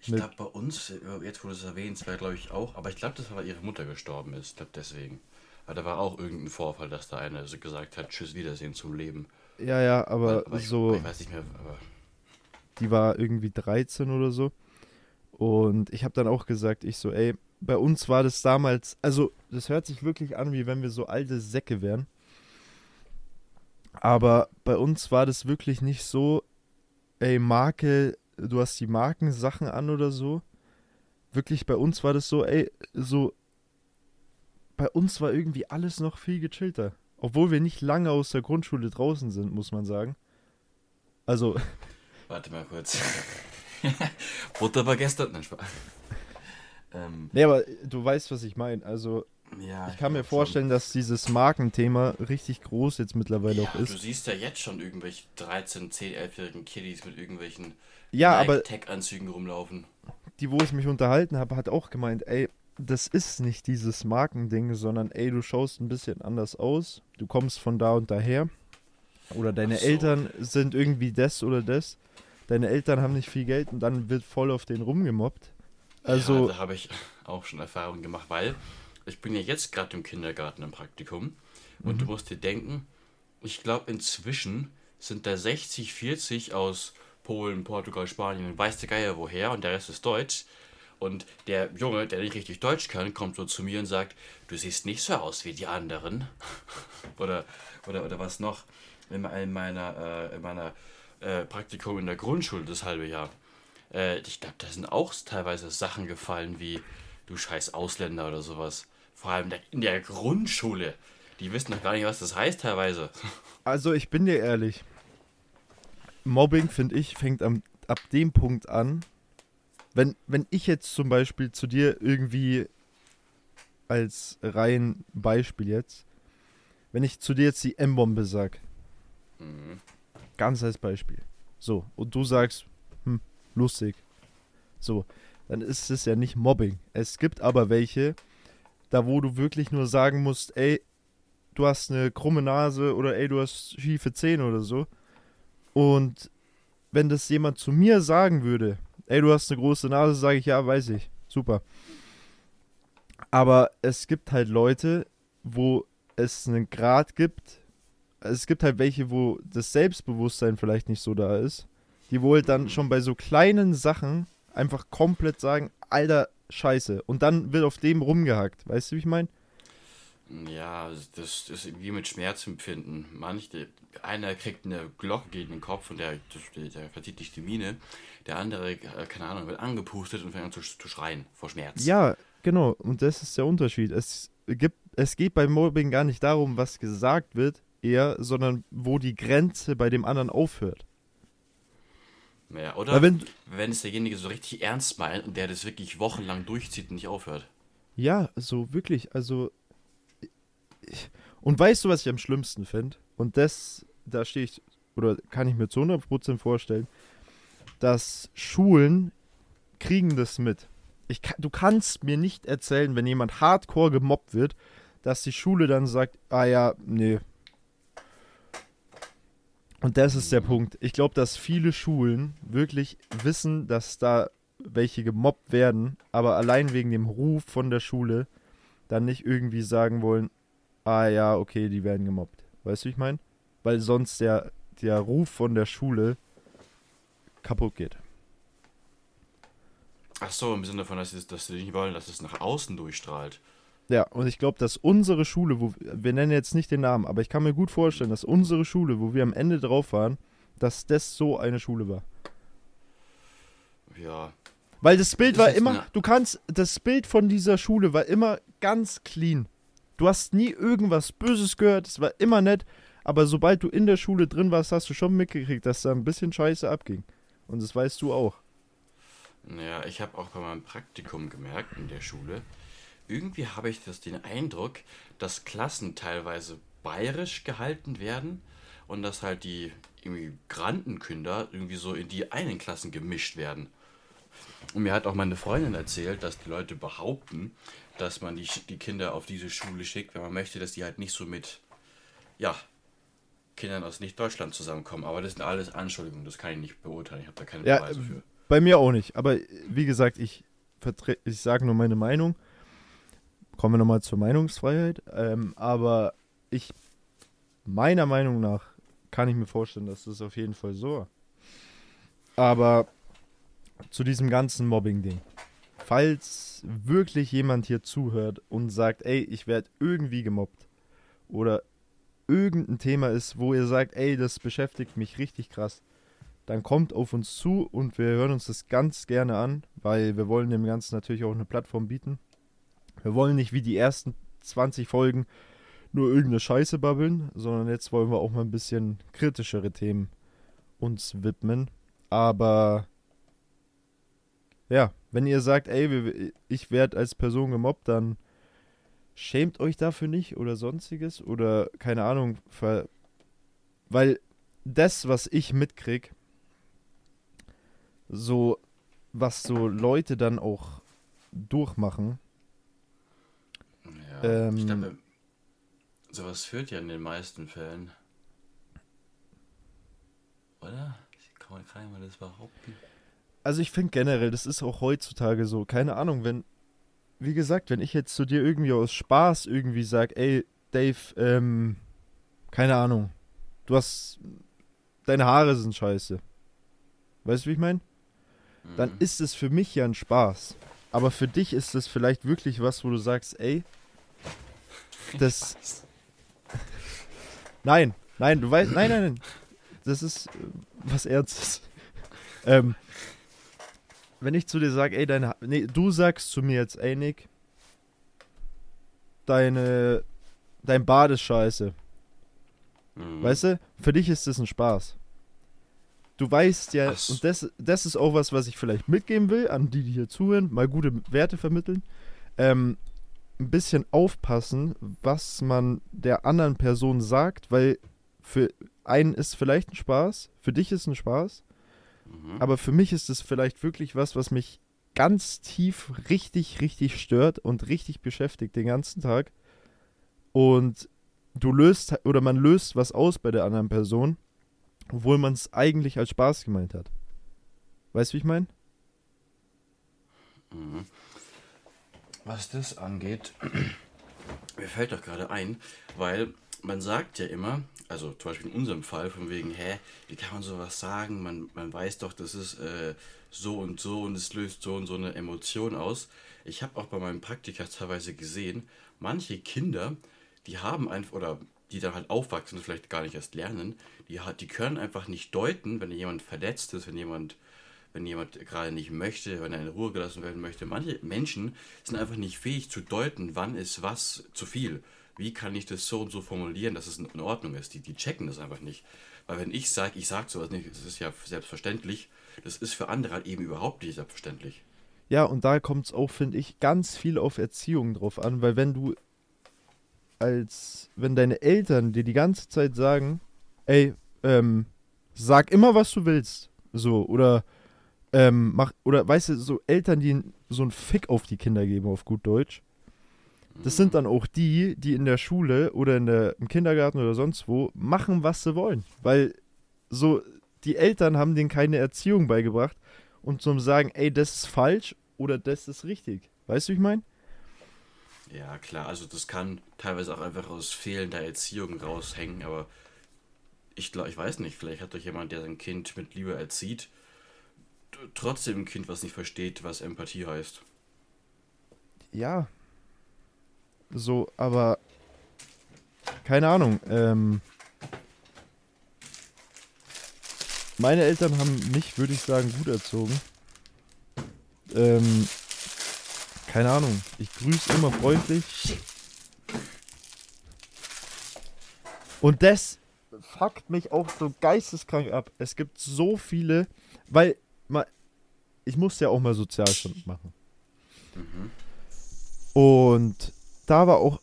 Ich glaube, bei uns, jetzt wo du es erwähnst, war glaube ich auch, aber ich glaube, das war, weil ihre Mutter gestorben ist. Ich glaube, deswegen. Weil da war auch irgendein Vorfall, dass da einer so gesagt hat, tschüss, Wiedersehen zum Leben. Ja, ja, aber, Aber ich, so. ich weiß nicht mehr, aber die war irgendwie 13 oder so. Und ich habe dann auch gesagt, ich so, ey, bei uns war das damals, also das hört sich wirklich an, wie wenn wir so alte Säcke wären. Aber bei uns war das wirklich nicht so, ey, Marke, du hast die Markensachen an oder so. Wirklich, bei uns war das so, ey, so. Bei uns war irgendwie alles noch viel gechillter. Obwohl wir nicht lange aus der Grundschule draußen sind, muss man sagen. Also, [LAUGHS] Warte mal kurz. [LAUGHS] Butter war gestern. Nein, Spaß. Ähm, nee, aber du weißt, was ich meine. Also, ja, ich kann mir glaub schon. vorstellen, dass dieses Markenthema richtig groß jetzt mittlerweile Ja, auch du ist. siehst ja jetzt schon irgendwelche 13, 10, 11-jährigen Kiddies mit irgendwelchen Ja, Tech-Anzügen rumlaufen. die, wo ich mich unterhalten habe, hat auch gemeint, ey, das ist nicht dieses Markending, sondern ey, du schaust ein bisschen anders aus, du kommst von da und daher. Oder deine so. Eltern sind irgendwie das oder das. Deine Eltern haben nicht viel Geld und dann wird voll auf den rumgemobbt. Also, ja, da habe ich auch schon Erfahrungen gemacht, weil ich bin ja jetzt gerade im Kindergarten im Praktikum und Mhm. du musst dir denken, ich glaube inzwischen sind da 60, 40 aus Polen, Portugal, Spanien, weiß der Geier woher und der Rest ist Deutsch. Und der Junge, der nicht richtig Deutsch kann, kommt so zu mir und sagt, du siehst nicht so aus wie die anderen. [LAUGHS] oder, oder, oder was noch? In, me- in meiner, äh, in meiner äh, Praktikum in der Grundschule das halbe Jahr. Äh, ich glaube, da sind auch teilweise Sachen gefallen wie du scheiß Ausländer oder sowas. Vor allem in der Grundschule. Die wissen noch gar nicht, was das heißt teilweise. [LAUGHS] also ich bin dir ehrlich. Mobbing, finde ich, fängt am, ab dem Punkt an, wenn, wenn ich jetzt zum Beispiel zu dir irgendwie als rein Beispiel jetzt, wenn ich zu dir jetzt die M-Bombe sag, Mhm. ganz als Beispiel, so, und du sagst, hm, lustig, so, dann ist es ja nicht Mobbing. Es gibt aber welche, da wo du wirklich nur sagen musst, ey, du hast eine krumme Nase oder ey, du hast schiefe Zähne oder so. Und wenn das jemand zu mir sagen würde, ey, du hast eine große Nase, sage ich, ja, weiß ich. Super. Aber es gibt halt Leute, wo es einen Grad gibt. Es gibt halt welche, wo das Selbstbewusstsein vielleicht nicht so da ist. Die wohl dann schon bei so kleinen Sachen einfach komplett sagen, Alter, scheiße. Und dann wird auf dem rumgehackt. Weißt du, wie ich meine? Ja, das ist wie mit Schmerzempfinden. Manche, einer kriegt eine Glocke gegen den Kopf und der, der, der verzieht sich die Miene. Der andere, äh, keine Ahnung, wird angepustet und fängt an zu, zu schreien vor Schmerz. Ja, genau. Und das ist der Unterschied. Es, gibt, es geht beim Mobbing gar nicht darum, was gesagt wird, eher, sondern wo die Grenze bei dem anderen aufhört. Ja, oder wenn, wenn es derjenige so richtig ernst meint und der das wirklich wochenlang durchzieht und nicht aufhört. ja, so wirklich, also. Ich, und weißt du, was ich am schlimmsten finde? Und das, da stehe ich, oder kann ich mir zu 100% vorstellen, dass Schulen kriegen das mit. Ich, du kannst mir nicht erzählen, wenn jemand hardcore gemobbt wird, dass die Schule dann sagt, ah ja, nee. Und das ist der Punkt. Ich glaube, dass viele Schulen wirklich wissen, dass da welche gemobbt werden, aber allein wegen dem Ruf von der Schule dann nicht irgendwie sagen wollen, ah ja, okay, die werden gemobbt. Weißt du, wie ich meine? Weil sonst der, der Ruf von der Schule kaputt geht. Ach so, im Sinne davon, dass, es, dass sie nicht wollen, dass es nach außen durchstrahlt. Ja, und ich glaube, dass unsere Schule, wo wir nennen jetzt nicht den Namen, aber ich kann mir gut vorstellen, dass unsere Schule, wo wir am Ende drauf waren, dass das so eine Schule war. Ja, Weil das Bild ist war immer, eine- du kannst, das Bild von dieser Schule war immer ganz clean. Du hast nie irgendwas Böses gehört, es war immer nett, aber sobald du in der Schule drin warst, hast du schon mitgekriegt, dass da ein bisschen Scheiße abging. Und das weißt du auch. Naja, ich habe auch bei meinem Praktikum gemerkt in der Schule, irgendwie habe ich das den Eindruck, dass Klassen teilweise bayerisch gehalten werden und dass halt die Immigrantenkinder irgendwie so in die einen Klassen gemischt werden. Und mir hat auch meine Freundin erzählt, dass die Leute behaupten, dass man die, die Kinder auf diese Schule schickt, wenn man möchte, dass die halt nicht so mit, ja, Kindern aus Nicht-Deutschland zusammenkommen. Aber das sind alles Anschuldigungen, das kann ich nicht beurteilen. Ich habe da keine Ja, Beweise für. Bei mir auch nicht. Aber äh, wie gesagt, ich, ich sage nur meine Meinung. Kommen wir nochmal zur Meinungsfreiheit. Ähm, aber ich, meiner Meinung nach, kann ich mir vorstellen, dass das auf jeden Fall so war. Aber zu diesem ganzen Mobbing-Ding. Falls wirklich jemand hier zuhört und sagt, ey, ich werde irgendwie gemobbt oder irgendein Thema ist, wo ihr sagt, ey, das beschäftigt mich richtig krass, dann kommt auf uns zu und wir hören uns das ganz gerne an, weil wir wollen dem Ganzen natürlich auch eine Plattform bieten. Wir wollen nicht wie die ersten 20 Folgen nur irgendeine Scheiße babbeln, sondern jetzt wollen wir auch mal ein bisschen kritischere Themen uns widmen. Aber ja, wenn ihr sagt, ey, ich werde als Person gemobbt, dann schämt euch dafür nicht oder sonstiges oder keine Ahnung, weil das, was ich mitkrieg, so was so Leute dann auch durchmachen, Ja, ich Ähm, glaube, sowas führt ja in den meisten Fällen. Oder? Kann man, kann das behaupten? Also ich finde generell, das ist auch heutzutage so, keine Ahnung, wenn, wie gesagt, wenn ich jetzt zu dir irgendwie aus Spaß irgendwie sag, ey, Dave, ähm, keine Ahnung, du hast, deine Haare sind scheiße. Weißt du, wie ich meine? Dann Mhm. ist es für mich ja ein Spaß. Aber für dich ist es vielleicht wirklich was, wo du sagst, ey, das... Nein, nein, du weißt, nein, nein, nein. Das ist äh, was Ernstes. ähm, wenn ich zu dir sage, ey, deine, nee, du sagst zu mir jetzt, ey, Nick, deine, dein Bad ist scheiße. Mhm. Weißt du, für dich ist das ein Spaß. Du weißt ja, Ach und das, das ist auch was, was ich vielleicht mitgeben will, an die, die hier zuhören, mal gute Werte vermitteln. Ähm, ein bisschen aufpassen, was man der anderen Person sagt, weil für einen ist vielleicht ein Spaß, für dich ist ein Spaß, Mhm. aber für mich ist es vielleicht wirklich was, was mich ganz tief richtig, richtig stört und richtig beschäftigt den ganzen Tag. Und du löst oder man löst was aus bei der anderen Person, obwohl man es eigentlich als Spaß gemeint hat. Weißt du, wie ich meine? Mhm. Was das angeht, [CLEARS THROAT] mir fällt doch gerade ein, weil man sagt ja immer, also zum Beispiel in unserem Fall, von wegen, hä, wie kann man sowas sagen? Man, man weiß doch, das ist äh, so und so und es löst so und so eine Emotion aus. Ich habe auch bei meinem Praktika teilweise gesehen, manche Kinder, die haben einfach, oder die dann halt aufwachsen und vielleicht gar nicht erst lernen, die, die können einfach nicht deuten, wenn jemand verletzt ist, wenn jemand wenn jemand gerade nicht möchte, wenn er in Ruhe gelassen werden möchte. Manche Menschen sind einfach nicht fähig zu deuten, wann ist was zu viel. Wie kann ich das so und so formulieren, dass es in Ordnung ist? Die, die checken das einfach nicht. Weil wenn ich sage, ich sage sowas nicht, das ist ja selbstverständlich, das ist für andere halt eben überhaupt nicht selbstverständlich. Ja, und da kommt es auch, finde ich, ganz viel auf Erziehung drauf an, weil wenn du als, wenn deine Eltern dir die ganze Zeit sagen, ey, ähm, sag immer, was du willst, so, oder, ähm, mach, oder, weißt du, so Eltern, die so einen Fick auf die Kinder geben, auf gut Deutsch, das sind dann auch die, die in der Schule oder in der, im Kindergarten oder sonst wo machen, was sie wollen, weil so, die Eltern haben denen keine Erziehung beigebracht und zum sagen, ey, das ist falsch oder das ist richtig. Weißt du, wie ich meine? Ja, klar, also das kann teilweise auch einfach aus fehlender Erziehung raushängen, aber ich glaube, ich weiß nicht, vielleicht hat doch jemand, der sein Kind mit Liebe erzieht, trotzdem ein Kind, was nicht versteht, was Empathie heißt. Ja. So, aber keine Ahnung. Ähm, meine Eltern haben mich, würde ich sagen, gut erzogen. Ähm, keine Ahnung. Ich grüße immer freundlich. Und das fuckt mich auch so geisteskrank ab. Es gibt so viele, weil mal, ich musste ja auch mal Sozialstunden [LAUGHS] machen. Mhm. Und da war auch,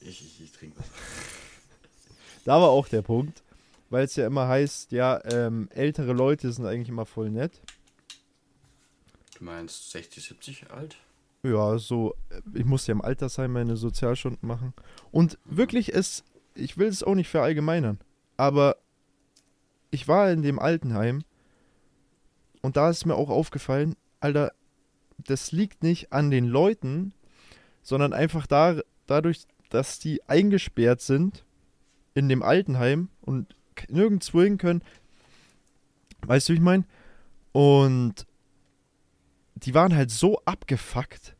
Ich, ich, ich trinke was. [LAUGHS] da war auch der Punkt, weil es ja immer heißt, ja, ähm, ältere Leute sind eigentlich immer voll nett. Du meinst 60, 70 alt? Ja, so, äh, ich musste ja im Altersheim meine Sozialstunden machen. Und wirklich, es, ich will es auch nicht verallgemeinern, aber ich war in dem Altenheim und da ist mir auch aufgefallen, Alter, das liegt nicht an den Leuten, sondern einfach da, dadurch, dass die eingesperrt sind in dem Altenheim und nirgendwo hin können. Weißt du, wie ich meine? Und die waren halt so abgefuckt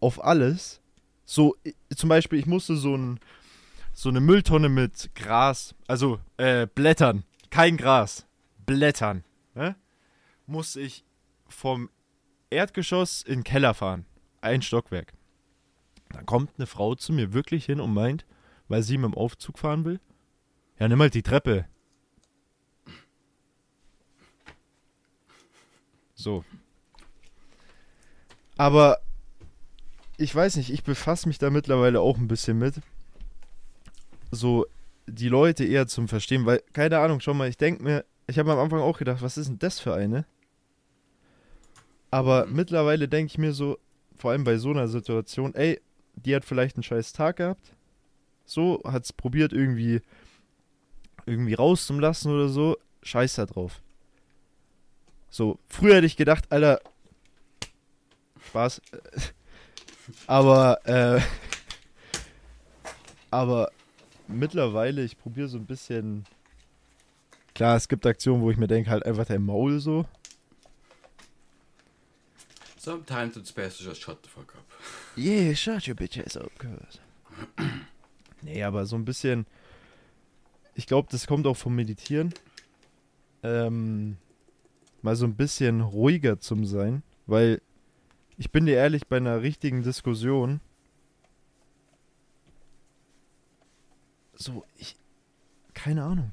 auf alles. So, zum Beispiel, ich musste so ein, so eine Mülltonne mit Gras, also äh, Blättern, kein Gras, Blättern, ne? muss ich vom Erdgeschoss in den Keller fahren. Ein Stockwerk. Dann kommt eine Frau zu mir wirklich hin und meint, weil sie mit dem Aufzug fahren will, ja, nimm halt die Treppe. So. Aber ich weiß nicht, ich befasse mich da mittlerweile auch ein bisschen mit. So die Leute eher zum Verstehen, weil, keine Ahnung, schau mal, ich denke mir, ich habe am Anfang auch gedacht, was ist denn das für eine? Aber mittlerweile denke ich mir so, vor allem bei so einer Situation, ey, die hat vielleicht einen scheiß Tag gehabt. So, hat es probiert irgendwie irgendwie rauszulassen oder so. Scheiß da drauf. So, früher hätte ich gedacht, Alter. Spaß. [LAUGHS] Aber, äh. [LAUGHS] Aber mittlerweile, ich probiere so ein bisschen. Klar, es gibt Aktionen, wo ich mir denke, halt einfach dein Maul so. Sometimes it's best to just shut the fuck up. Yeah, shut your bitch ass up, cuz. [CLEARS THROAT] nee, aber so ein bisschen. Ich glaube, das kommt auch vom Meditieren. Ähm, mal so ein bisschen ruhiger zum Sein, weil ich bin dir ehrlich, bei einer richtigen Diskussion. So, ich. Keine Ahnung.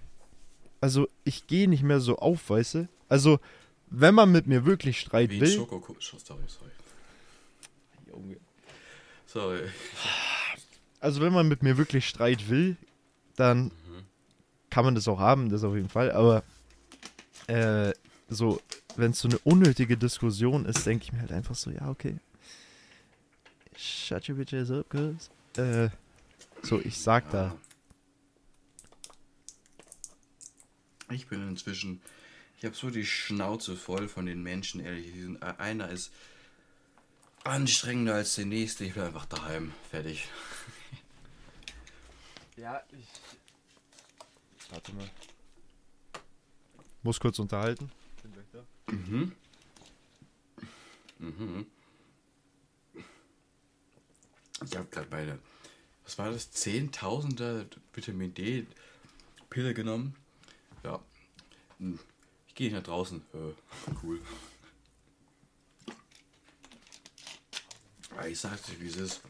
Also, ich gehe nicht mehr so auf, weißt du? Also, wenn man mit mir wirklich Streit Wie will. Schokokuss. Sorry, sorry. Junge. Sorry. Also wenn man mit mir wirklich Streit will, dann kann man das auch haben, das auf jeden Fall. Aber äh, so, wenn es so eine unnötige Diskussion ist, denke ich mir halt einfach so, ja, okay. Shut your bitches up, cuz. Äh, so, ich sag da. Ich bin inzwischen. Ich habe so die Schnauze voll von den Menschen, ehrlich. Sind- äh, Einer ist anstrengender als der nächste. Ich bin einfach daheim. Fertig. [LAUGHS] Ja, ich. Warte mal. Muss kurz unterhalten. Bin gleich da. Mhm. Mhm. Ich habe gerade meine, was war das, Zehntausender Vitamin D Pille genommen. Ja. Hm. Ich gehe nach draußen. Äh, cool. Aber ich sagte, wie es ist.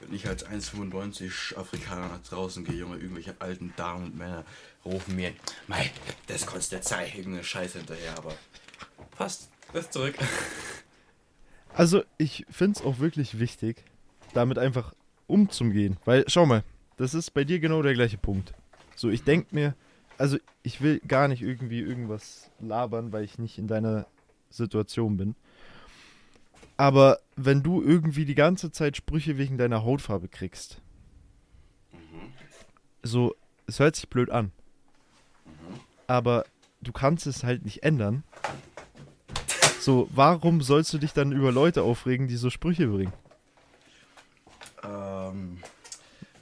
Wenn ich als 1,95 Afrikaner nach draußen gehe, Junge, irgendwelche alten Damen und Männer rufen mir, mei, das kostet der Zeit, irgendeine Scheiße hinterher, aber passt, lass zurück. [LAUGHS] Also, ich finde es auch wirklich wichtig, damit einfach umzugehen. Weil, schau mal, das ist bei dir genau der gleiche Punkt. So, ich denke mir, also ich will gar nicht irgendwie irgendwas labern, weil ich nicht in deiner Situation bin. Aber wenn du irgendwie die ganze Zeit Sprüche wegen deiner Hautfarbe kriegst, so, es hört sich blöd an. Aber du kannst es halt nicht ändern. So, warum sollst du dich dann über Leute aufregen, die so Sprüche bringen? Ähm,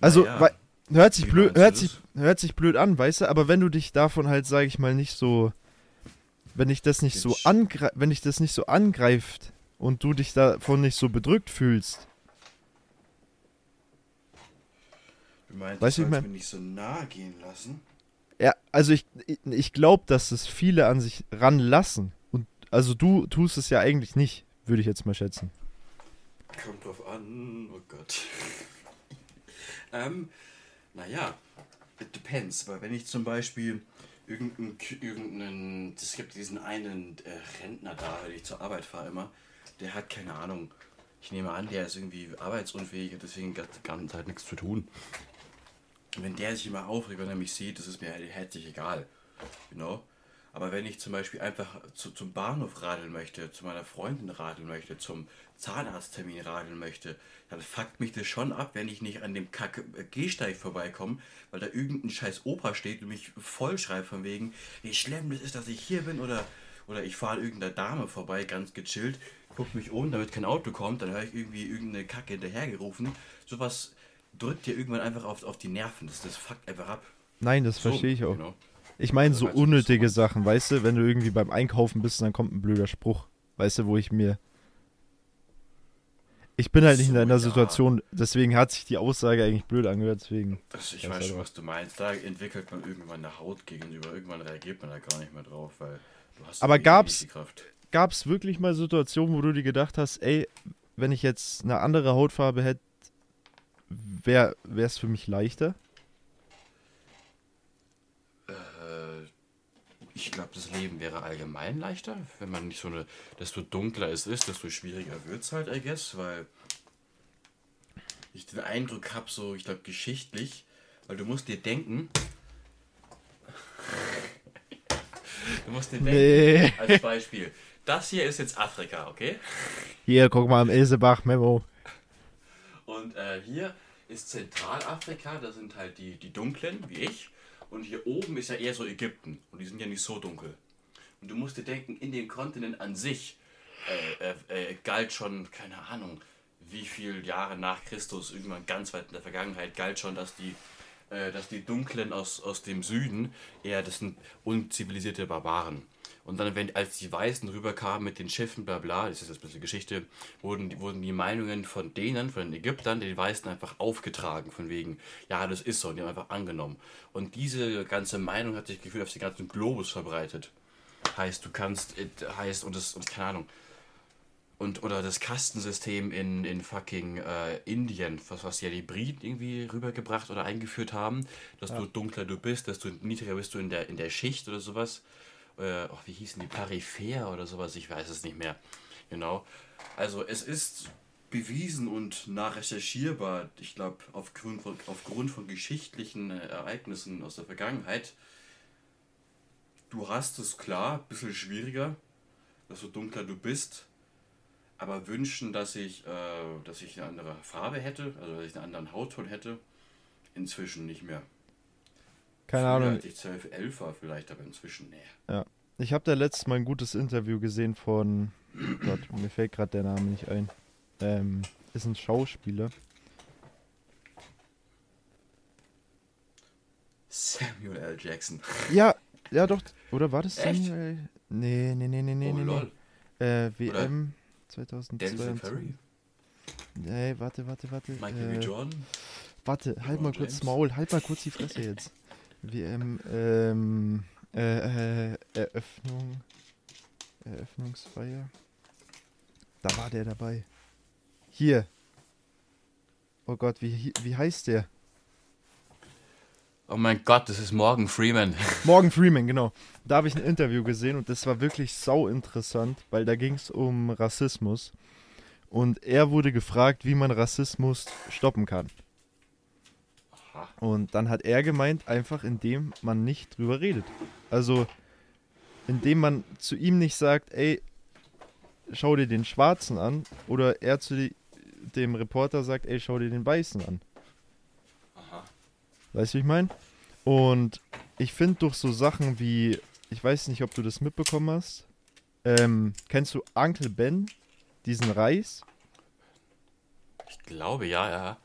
Also, Naja, wei- hört sich blöd, hört sich, hört sich blöd an, weißt du, aber wenn du dich davon halt, sage ich mal, nicht so, wenn ich das nicht so Jetzt- angre wenn dich das nicht so angreift und du dich davon nicht so bedrückt fühlst, du meinst, Weißt du ich mein- mir nicht so nahe gehen lassen? ja, also ich, ich, ich glaube, dass es viele an sich ranlassen und also du tust es ja eigentlich nicht, würde ich jetzt mal schätzen. Kommt drauf an, oh Gott. [LAUGHS] ähm, naja, it depends. Weil wenn ich zum Beispiel irgendeinen, irgendeinen es gibt diesen einen äh, Rentner da, wenn ich zur Arbeit fahre immer, der hat keine Ahnung. Ich nehme an, der ist irgendwie arbeitsunfähig und deswegen hat die ganze Zeit nichts zu tun. Und wenn der sich immer aufregt, wenn er mich sieht, das ist mir halt herzlich egal. You know? Aber wenn ich zum Beispiel einfach zu, zum Bahnhof radeln möchte, zu meiner Freundin radeln möchte, zum Zahnarzttermin radeln möchte, dann fuckt mich das schon ab, wenn ich nicht an dem Kack äh, Gehsteig vorbeikomme, weil da irgendein scheiß Opa steht und mich voll schreibt von wegen, wie schlimm das ist, dass ich hier bin oder, oder ich fahre irgendeiner Dame vorbei, ganz gechillt, guck mich um, damit kein Auto kommt, dann höre ich irgendwie irgendeine Kacke hinterhergerufen. Sowas drückt dir irgendwann einfach auf, auf die Nerven, das, das fuckt einfach ab. Nein, das So, verstehe ich auch. know? Ich meine Also so unnötige? Sachen, weißt du, wenn du irgendwie beim Einkaufen bist dann kommt ein blöder Spruch, weißt du, wo ich mir Ich bin halt nicht in So, deiner ja. Situation, deswegen hat sich die Aussage eigentlich blöd angehört, deswegen. Das, ich Das weiß schon, was du meinst. Da entwickelt man irgendwann eine Haut gegenüber. Irgendwann reagiert man da gar nicht mehr drauf, weil du hast Aber irgendwie gab's- die Kraft. Gab es wirklich mal Situationen, wo du dir gedacht hast, ey, wenn ich jetzt eine andere Hautfarbe hätte, wäre es für mich leichter? Ich glaube, das Leben wäre allgemein leichter, wenn man nicht so eine. Desto dunkler es ist, desto schwieriger wird es halt, I guess, weil ich den Eindruck habe, so, ich glaube, geschichtlich, weil du musst dir denken. Du musst dir denken, Nee. als Beispiel. Das hier ist jetzt Afrika, okay? Hier, guck mal im Ilsebach-Memo. Und äh, hier ist Zentralafrika, da sind halt die, die Dunklen, wie ich. Und hier oben ist ja eher so Ägypten. Und die sind ja nicht so dunkel. Und du musst dir denken, in dem Kontinent an sich äh, äh, äh, galt schon, keine Ahnung, wie viele Jahre nach Christus, irgendwann ganz weit in der Vergangenheit, galt schon, dass die, äh, dass die Dunklen aus, aus dem Süden eher, das sind unzivilisierte Barbaren. Und dann, wenn, als die Weißen rüberkamen mit den Schiffen, bla bla, das ist jetzt ein bisschen Geschichte, wurden, die- wurden die Meinungen von denen, von den Ägyptern, den Weißen einfach aufgetragen, von wegen, ja, das ist so, und die haben einfach angenommen. Und diese ganze Meinung hat sich gefühlt auf den ganzen Globus verbreitet. Heißt, du kannst, äh, heißt, und das, und keine Ahnung, und, oder das Kastensystem in, in fucking äh, Indien, was, was ja die Briten irgendwie rübergebracht oder eingeführt haben, dass du dunkler du bist, desto niedriger bist du in der, in der Schicht oder sowas. Äh, oh, wie hießen die? Peripher oder sowas, ich weiß es nicht mehr. Genau. Also es ist bewiesen und nachrecherchierbar, ich glaube, aufgrund von, aufgrund von geschichtlichen äh, Ereignissen aus der Vergangenheit. Du hast es klar, ein bisschen schwieriger, desto dunkler du bist. Aber wünschen, dass ich, äh, dass ich eine andere Farbe hätte, also dass ich einen anderen Hautton hätte, inzwischen nicht mehr. Keine Früher, Ahnung. Ich 12, 11 war vielleicht, aber inzwischen, nee. Ja. Ich habe da letztes Mal ein gutes Interview gesehen von. Gott, mir fällt gerade der Name nicht ein. Ähm, ist ein Schauspieler. Samuel L. Jackson. [LAUGHS] Ja, ja doch. Oder war das Echt? Samuel? Nee, nee, nee, nee, nee, oh, nee. lol. nee. Äh, Oder WM Denzel 2022. Curry. Nee, warte, warte, warte. Michael äh, B. Jordan. Warte, halt LeBron mal kurz James. das Maul, halt mal kurz die Fresse jetzt. WM, ähm, äh, äh, Eröffnung, Eröffnungsfeier. Da war der dabei. Hier. Oh Gott, wie, wie heißt der? Oh mein Gott, das ist Morgan Freeman. [LAUGHS] Morgan Freeman, genau. Da habe ich ein Interview gesehen und das war wirklich sau interessant, weil da ging es um Rassismus. Und er wurde gefragt, wie man Rassismus stoppen kann. Und dann hat er gemeint, einfach indem man nicht drüber redet. Also, indem man zu ihm nicht sagt, ey, schau dir den Schwarzen an. Oder er zu die, dem Reporter sagt, ey, schau dir den Weißen an. Aha. Weißt du, wie ich meine? Und ich finde durch so Sachen wie, ich weiß nicht, ob du das mitbekommen hast. Ähm, kennst du Uncle Ben? Diesen Reis? Ich glaube, ja, ja.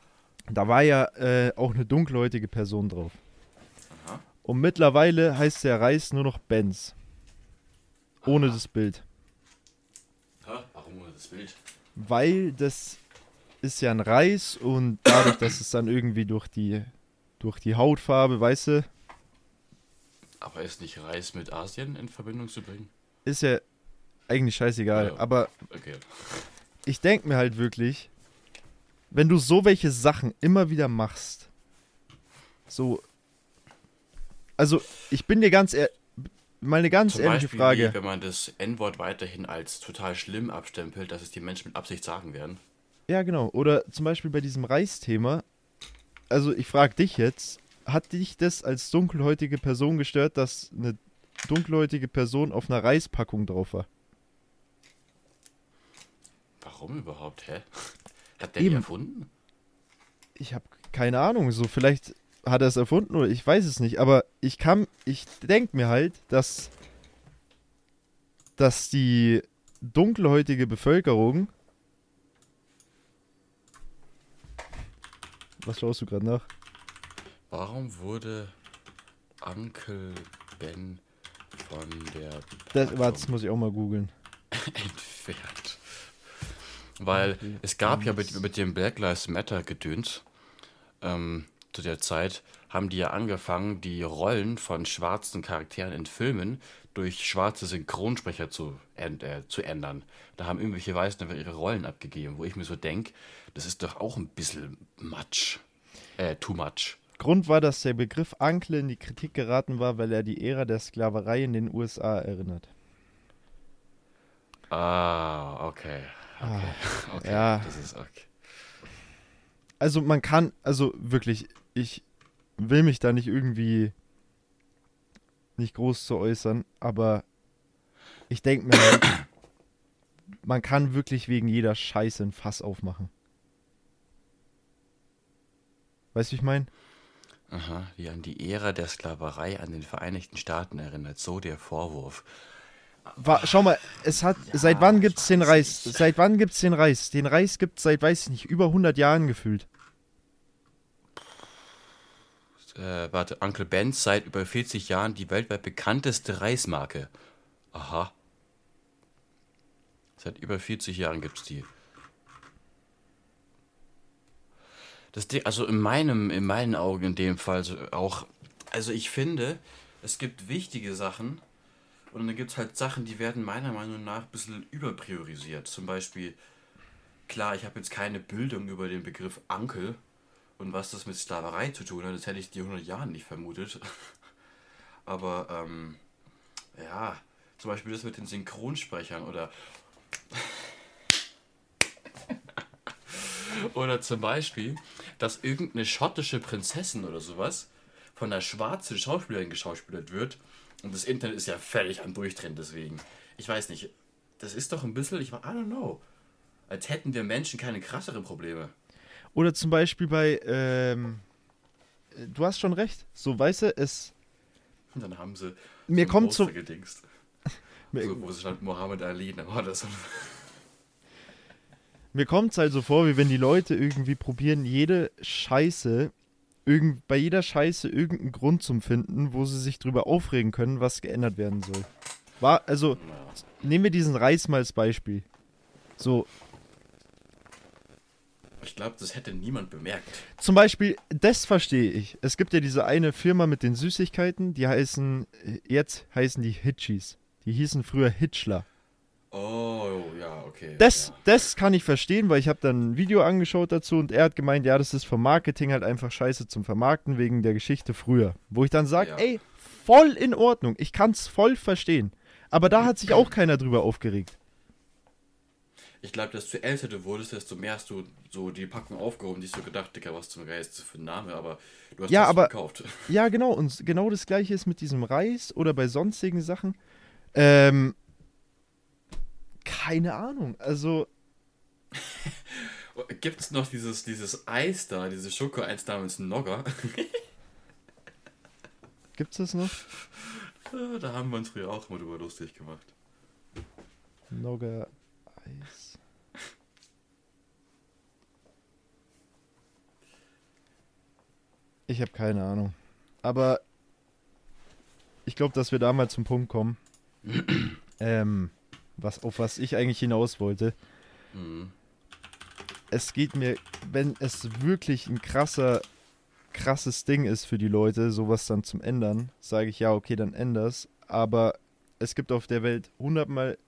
Da war ja äh, auch eine dunkelhäutige Person drauf. Aha. Und mittlerweile heißt der Reis nur noch Benz. Ohne Aha. das Bild. Hä? Warum ohne das Bild? Weil das ist ja ein Reis und dadurch, dass es dann irgendwie durch die, durch die Hautfarbe, weißt du, Aber ist nicht Reis mit Asien in Verbindung zu bringen? ist ja eigentlich scheißegal. Ja. Aber Okay. ich denke mir halt wirklich, wenn du so welche Sachen immer wieder machst, so, also ich bin dir ganz ehrlich, mal eine ganz Zum ehrliche Beispiel, Frage. Wie, wenn man das N-Wort weiterhin als total schlimm abstempelt, dass es die Menschen mit Absicht sagen werden. Ja, genau. Oder zum Beispiel bei diesem Reisthema. Also ich frage dich jetzt, hat dich das als dunkelhäutige Person gestört, dass eine dunkelhäutige Person auf einer Reispackung drauf war? Warum überhaupt, hä? Hat der Eben. die erfunden? Ich habe keine Ahnung. So vielleicht hat er es erfunden oder ich weiß es nicht. Aber ich kann, ich denke mir halt, dass dass die dunkelhäutige Bevölkerung Was schaust du gerade nach? Warum wurde Uncle Ben von der Das, warte, das muss ich auch mal googeln. [LAUGHS] entfernt? Weil Okay. es gab ja mit, mit dem Black Lives Matter Gedöns, ähm, zu der Zeit, haben die ja angefangen, die Rollen von schwarzen Charakteren in Filmen durch schwarze Synchronsprecher zu, äh, zu ändern. Da haben irgendwelche Weißen einfach ihre Rollen abgegeben, wo ich mir so denke, das ist doch auch ein bisschen much. Äh, too much. Grund war, dass der Begriff Ankle in die Kritik geraten war, weil er die Ära der Sklaverei in den USA erinnert. Ah, okay. Okay. okay. ja. Das ist okay. Also man kann, also wirklich, ich will mich da nicht irgendwie nicht groß zu äußern, aber ich denke mir halt, man kann wirklich wegen jeder Scheiße ein Fass aufmachen. Weißt du, wie ich meine? Aha, die an die Ära der Sklaverei an den Vereinigten Staaten erinnert. So der Vorwurf. Wa- Schau mal, es hat, seit wann gibt's den Reis? Seit wann gibt's den Reis? Den Reis gibt's seit, weiß ich nicht, über 100 Jahren gefühlt. Äh, warte, Uncle Ben seit über 40 Jahren die weltweit bekannteste Reismarke. Aha. Seit über 40 Jahren gibt's die. Das Ding, also in meinem, in meinen Augen in dem Fall auch, also ich finde, es gibt wichtige Sachen und dann gibt es halt Sachen, die werden meiner Meinung nach ein bisschen überpriorisiert. Zum Beispiel, klar, ich habe jetzt keine Bildung über den Begriff Uncle und was das mit Sklaverei zu tun hat, das hätte ich die 100 Jahren nicht vermutet. [LAUGHS] Aber, ähm, ja, zum Beispiel das mit den Synchronsprechern oder. [LAUGHS] oder zum Beispiel, dass irgendeine schottische Prinzessin oder sowas von einer schwarzen Schauspielerin geschauspielert wird. Und das Internet ist ja völlig am Durchdrehen deswegen. Ich weiß nicht, das ist doch ein bisschen, ich I don't know. Als hätten wir Menschen keine krasseren Probleme. Oder zum Beispiel bei, ähm, äh, du hast schon recht, so weißt du, es, Und dann haben sie Mir so kommt so- gedingst. [LAUGHS] So, wo stand Mohammed Ali, dann war das mir kommt es halt so vor, wie wenn die Leute irgendwie probieren, jede Scheiße, irgend, bei jeder Scheiße irgendeinen Grund zum finden, wo sie sich drüber aufregen können, was geändert werden soll. War, also, nehmen wir diesen Reis mal als Beispiel. So, Ich glaube, das hätte niemand bemerkt. Zum Beispiel, das verstehe ich. Es gibt ja diese eine Firma mit den Süßigkeiten, die heißen, jetzt heißen die Hitchies. Die hießen früher Hitchler. Oh, ja, okay. Das, ja. das kann ich verstehen, weil ich habe dann ein Video angeschaut dazu und er hat gemeint, ja, das ist vom Marketing halt einfach scheiße zum Vermarkten wegen der Geschichte früher. Wo ich dann sage, Ja. ey, voll in Ordnung, ich kann es voll verstehen. Aber da hat sich auch [CLEARS THROAT] keiner drüber aufgeregt. Ich glaube, desto älter du wurdest, desto mehr hast du so die Packung aufgehoben, die so gedacht, Digga, was zum Geist für ein Name, aber du hast Ja, das aber- gekauft. Ja, genau. Und genau das gleiche ist mit diesem Reis oder bei sonstigen Sachen. Ähm, keine Ahnung. Also, [LAUGHS] Gibt es noch dieses, dieses Eis da, dieses Schoko-Eis namens Nogger? [LAUGHS] gibt's das noch? da haben wir uns früher auch immer drüber lustig gemacht. Nogger Eis. Ich habe keine Ahnung. Aber ich glaube, dass wir da mal zum Punkt kommen. [CLEARS THROAT] ähm, was, auf was ich eigentlich hinaus wollte. Mhm. Es geht mir, wenn es wirklich ein krasser, krasses Ding ist für die Leute, sowas dann zum Ändern, sage ich ja, okay, dann änders. Aber es gibt auf der Welt hundertmal,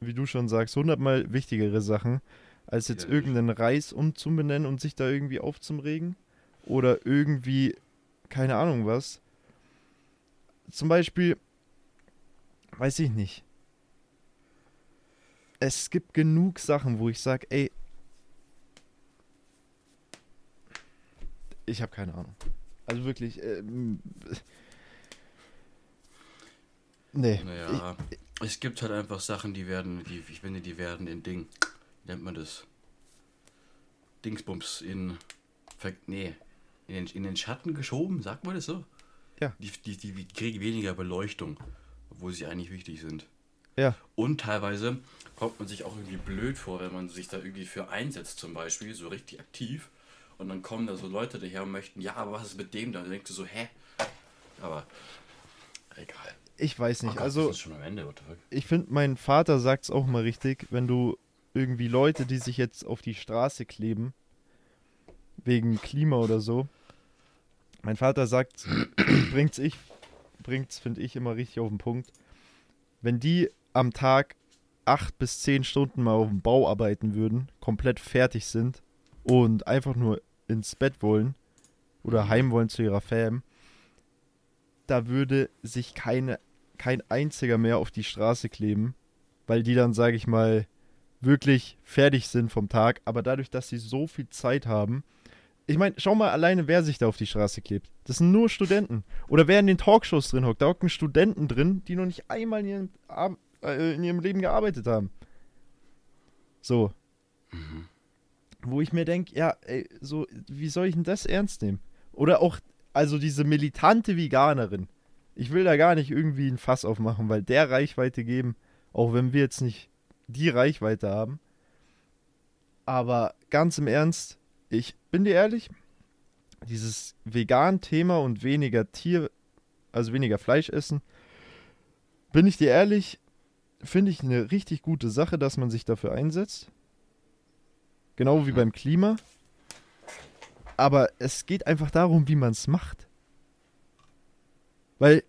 wie du schon sagst, hundertmal wichtigere Sachen, als jetzt Ja, irgendeinen Reis umzubenennen und sich da irgendwie aufzumregen. Oder irgendwie, keine Ahnung was. Zum Beispiel, weiß ich nicht. Es gibt genug Sachen, wo ich sage, ey, ich habe keine Ahnung. Also wirklich, ähm, nee. Naja, es gibt halt einfach Sachen, die werden, die, ich finde, die werden in Ding, wie nennt man das? Dingsbums in, nee, in den, in den Schatten geschoben, sagt man das so? Ja. Die, die, die kriegen weniger Beleuchtung, obwohl sie eigentlich wichtig sind. Ja, Und teilweise kommt man sich auch irgendwie blöd vor, wenn man sich da irgendwie für einsetzt, zum Beispiel, so richtig aktiv. Und dann kommen da so Leute daher und möchten, ja, aber was ist mit dem da? Und dann denkst du so, hä? Aber, egal. ich weiß Oh nicht. Gott, also, ich finde, mein Vater sagt es auch mal richtig, wenn du irgendwie Leute, die sich jetzt auf die Straße kleben, wegen Klima oder so. Mein Vater sagt, bringt's ich, bringt's, finde ich, immer richtig auf den Punkt. Wenn die am Tag acht bis zehn Stunden mal auf dem Bau arbeiten würden, komplett fertig sind und einfach nur ins Bett wollen oder heim wollen zu ihrer Fam, da würde sich keine, kein einziger mehr auf die Straße kleben, weil die dann, sage ich mal, wirklich fertig sind vom Tag. Aber dadurch, dass sie so viel Zeit haben, ich meine, schau mal alleine, wer sich da auf die Straße klebt. Das sind nur Studenten. Oder wer in den Talkshows drin hockt. Da hocken Studenten drin, die noch nicht einmal in ihrem, Ar- äh, in ihrem Leben gearbeitet haben. So. Wo ich mir denke, ja, ey, so, wie soll ich denn das ernst nehmen? Oder auch, also diese militante Veganerin. Ich will da gar nicht irgendwie ein Fass aufmachen, weil der Reichweite geben, auch wenn wir jetzt nicht die Reichweite haben. Aber ganz im Ernst, ich bin dir ehrlich, dieses Vegan-Thema und weniger Tier, also weniger Fleisch essen, bin ich dir ehrlich, finde ich eine richtig gute Sache, dass man sich dafür einsetzt. Genau wie beim Klima. Aber es geht einfach darum, wie man es macht. Weil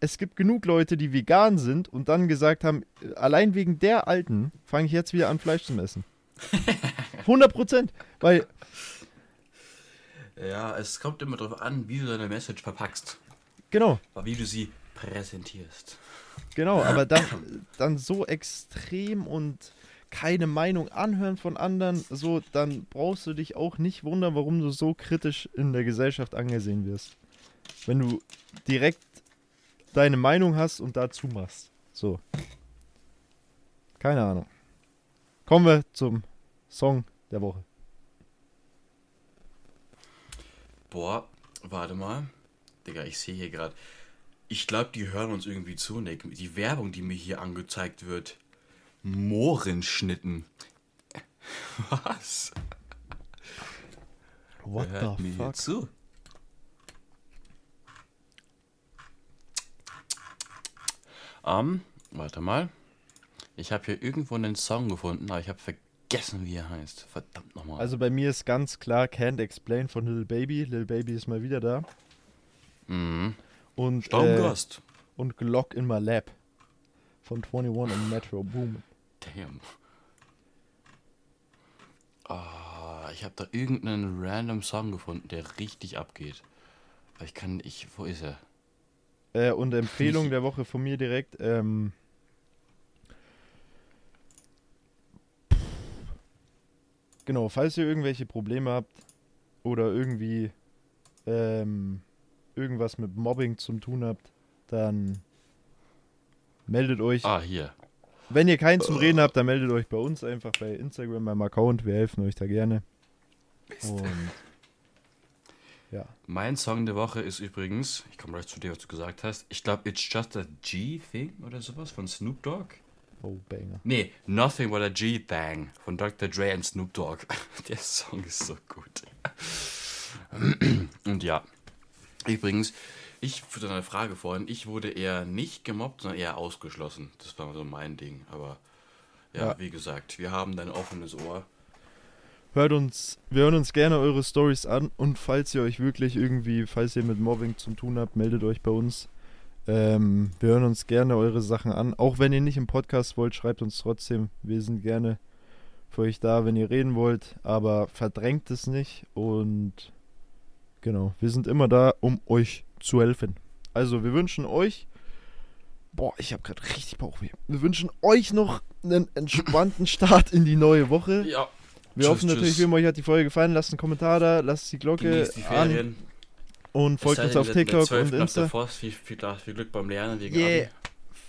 es gibt genug Leute, die vegan sind und dann gesagt haben, allein wegen der Alten fange ich jetzt wieder an, Fleisch zu essen. 100 [LAUGHS] Prozent. Weil, Ja, es kommt immer darauf an, wie du deine Message verpackst. genau, Aber wie du sie präsentierst. Genau, aber dann, dann so extrem und keine Meinung anhören von anderen, so, dann brauchst du dich auch nicht wundern, warum du so kritisch in der Gesellschaft angesehen wirst. Wenn du direkt deine Meinung hast und dazu machst. So. Keine Ahnung. Kommen wir zum Song der Woche. Boah, warte mal. Digga, ich sehe hier gerade. Ich glaube, die hören uns irgendwie zu. Ne? Die Werbung, die mir hier angezeigt wird. Mohrenschnitten. [LAUGHS] Was? What Wer hört the mir hier fuck? zu? Ähm, warte mal. Ich habe hier irgendwo einen Song gefunden, aber ich habe vergessen, wie er heißt. Verdammt nochmal. Also bei mir ist ganz klar Can't Explain von Lil Baby. Lil Baby ist mal wieder da. mhm. Und, äh, Staumgast. und Glock in My Lap von 21 und Metro Boom. Damn. Ah, ich habe da irgendeinen random Song gefunden, der richtig abgeht. Aber ich kann, ich, wo ist er? Äh, und Empfehlung der Woche von mir direkt. Ähm, genau, falls ihr irgendwelche Probleme habt oder irgendwie ähm, irgendwas mit Mobbing zu tun habt, dann meldet euch. Ah, hier. Wenn ihr keinen zum Reden habt, dann meldet euch bei uns einfach bei Instagram, beim Account. Wir helfen euch da gerne. Und ja. Mein Song der Woche ist übrigens, ich komme gleich zu dir, was du gesagt hast. Ich glaube, It's Just a G-Thing oder sowas von Snoop Dogg. Oh, Banger. Nee, Nothing But a G-Thing von Dr. Dre und Snoop Dogg. [LAUGHS] Der Song ist so gut. [CLEARS THROAT] Und ja, übrigens, ich für deine Frage vorhin, ich wurde eher nicht gemobbt, sondern eher ausgeschlossen. Das war so mein Ding. Aber ja, Ja. wie gesagt, wir haben dein offenes Ohr. Hört uns, wir hören uns gerne eure Stories an und falls ihr euch wirklich irgendwie, falls ihr mit Mobbing zu tun habt, meldet euch bei uns. Ähm, wir hören uns gerne eure Sachen an. Auch wenn ihr nicht im Podcast wollt, schreibt uns trotzdem. Wir sind gerne für euch da, wenn ihr reden wollt, aber verdrängt es nicht und genau, wir sind immer da, um euch zu helfen. Also, wir wünschen euch Boah, ich habe gerade richtig Bauchweh. Wir wünschen euch noch einen entspannten Start in die neue Woche. Ja, Wir Tschüss, hoffen natürlich, wie immer, euch hat die Folge gefallen. Lasst einen Kommentar da, lasst die Glocke die an und folgt uns auf TikTok 12. und Insta. viel, viel, viel Glück beim Lernen wegen Yeah.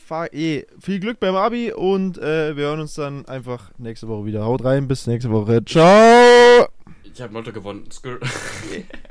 Abi. Eh. Viel Glück beim Abi und äh, wir hören uns dann einfach nächste Woche wieder. Haut rein, bis nächste Woche. Ciao! Ich habe Lotto gewonnen. [LAUGHS]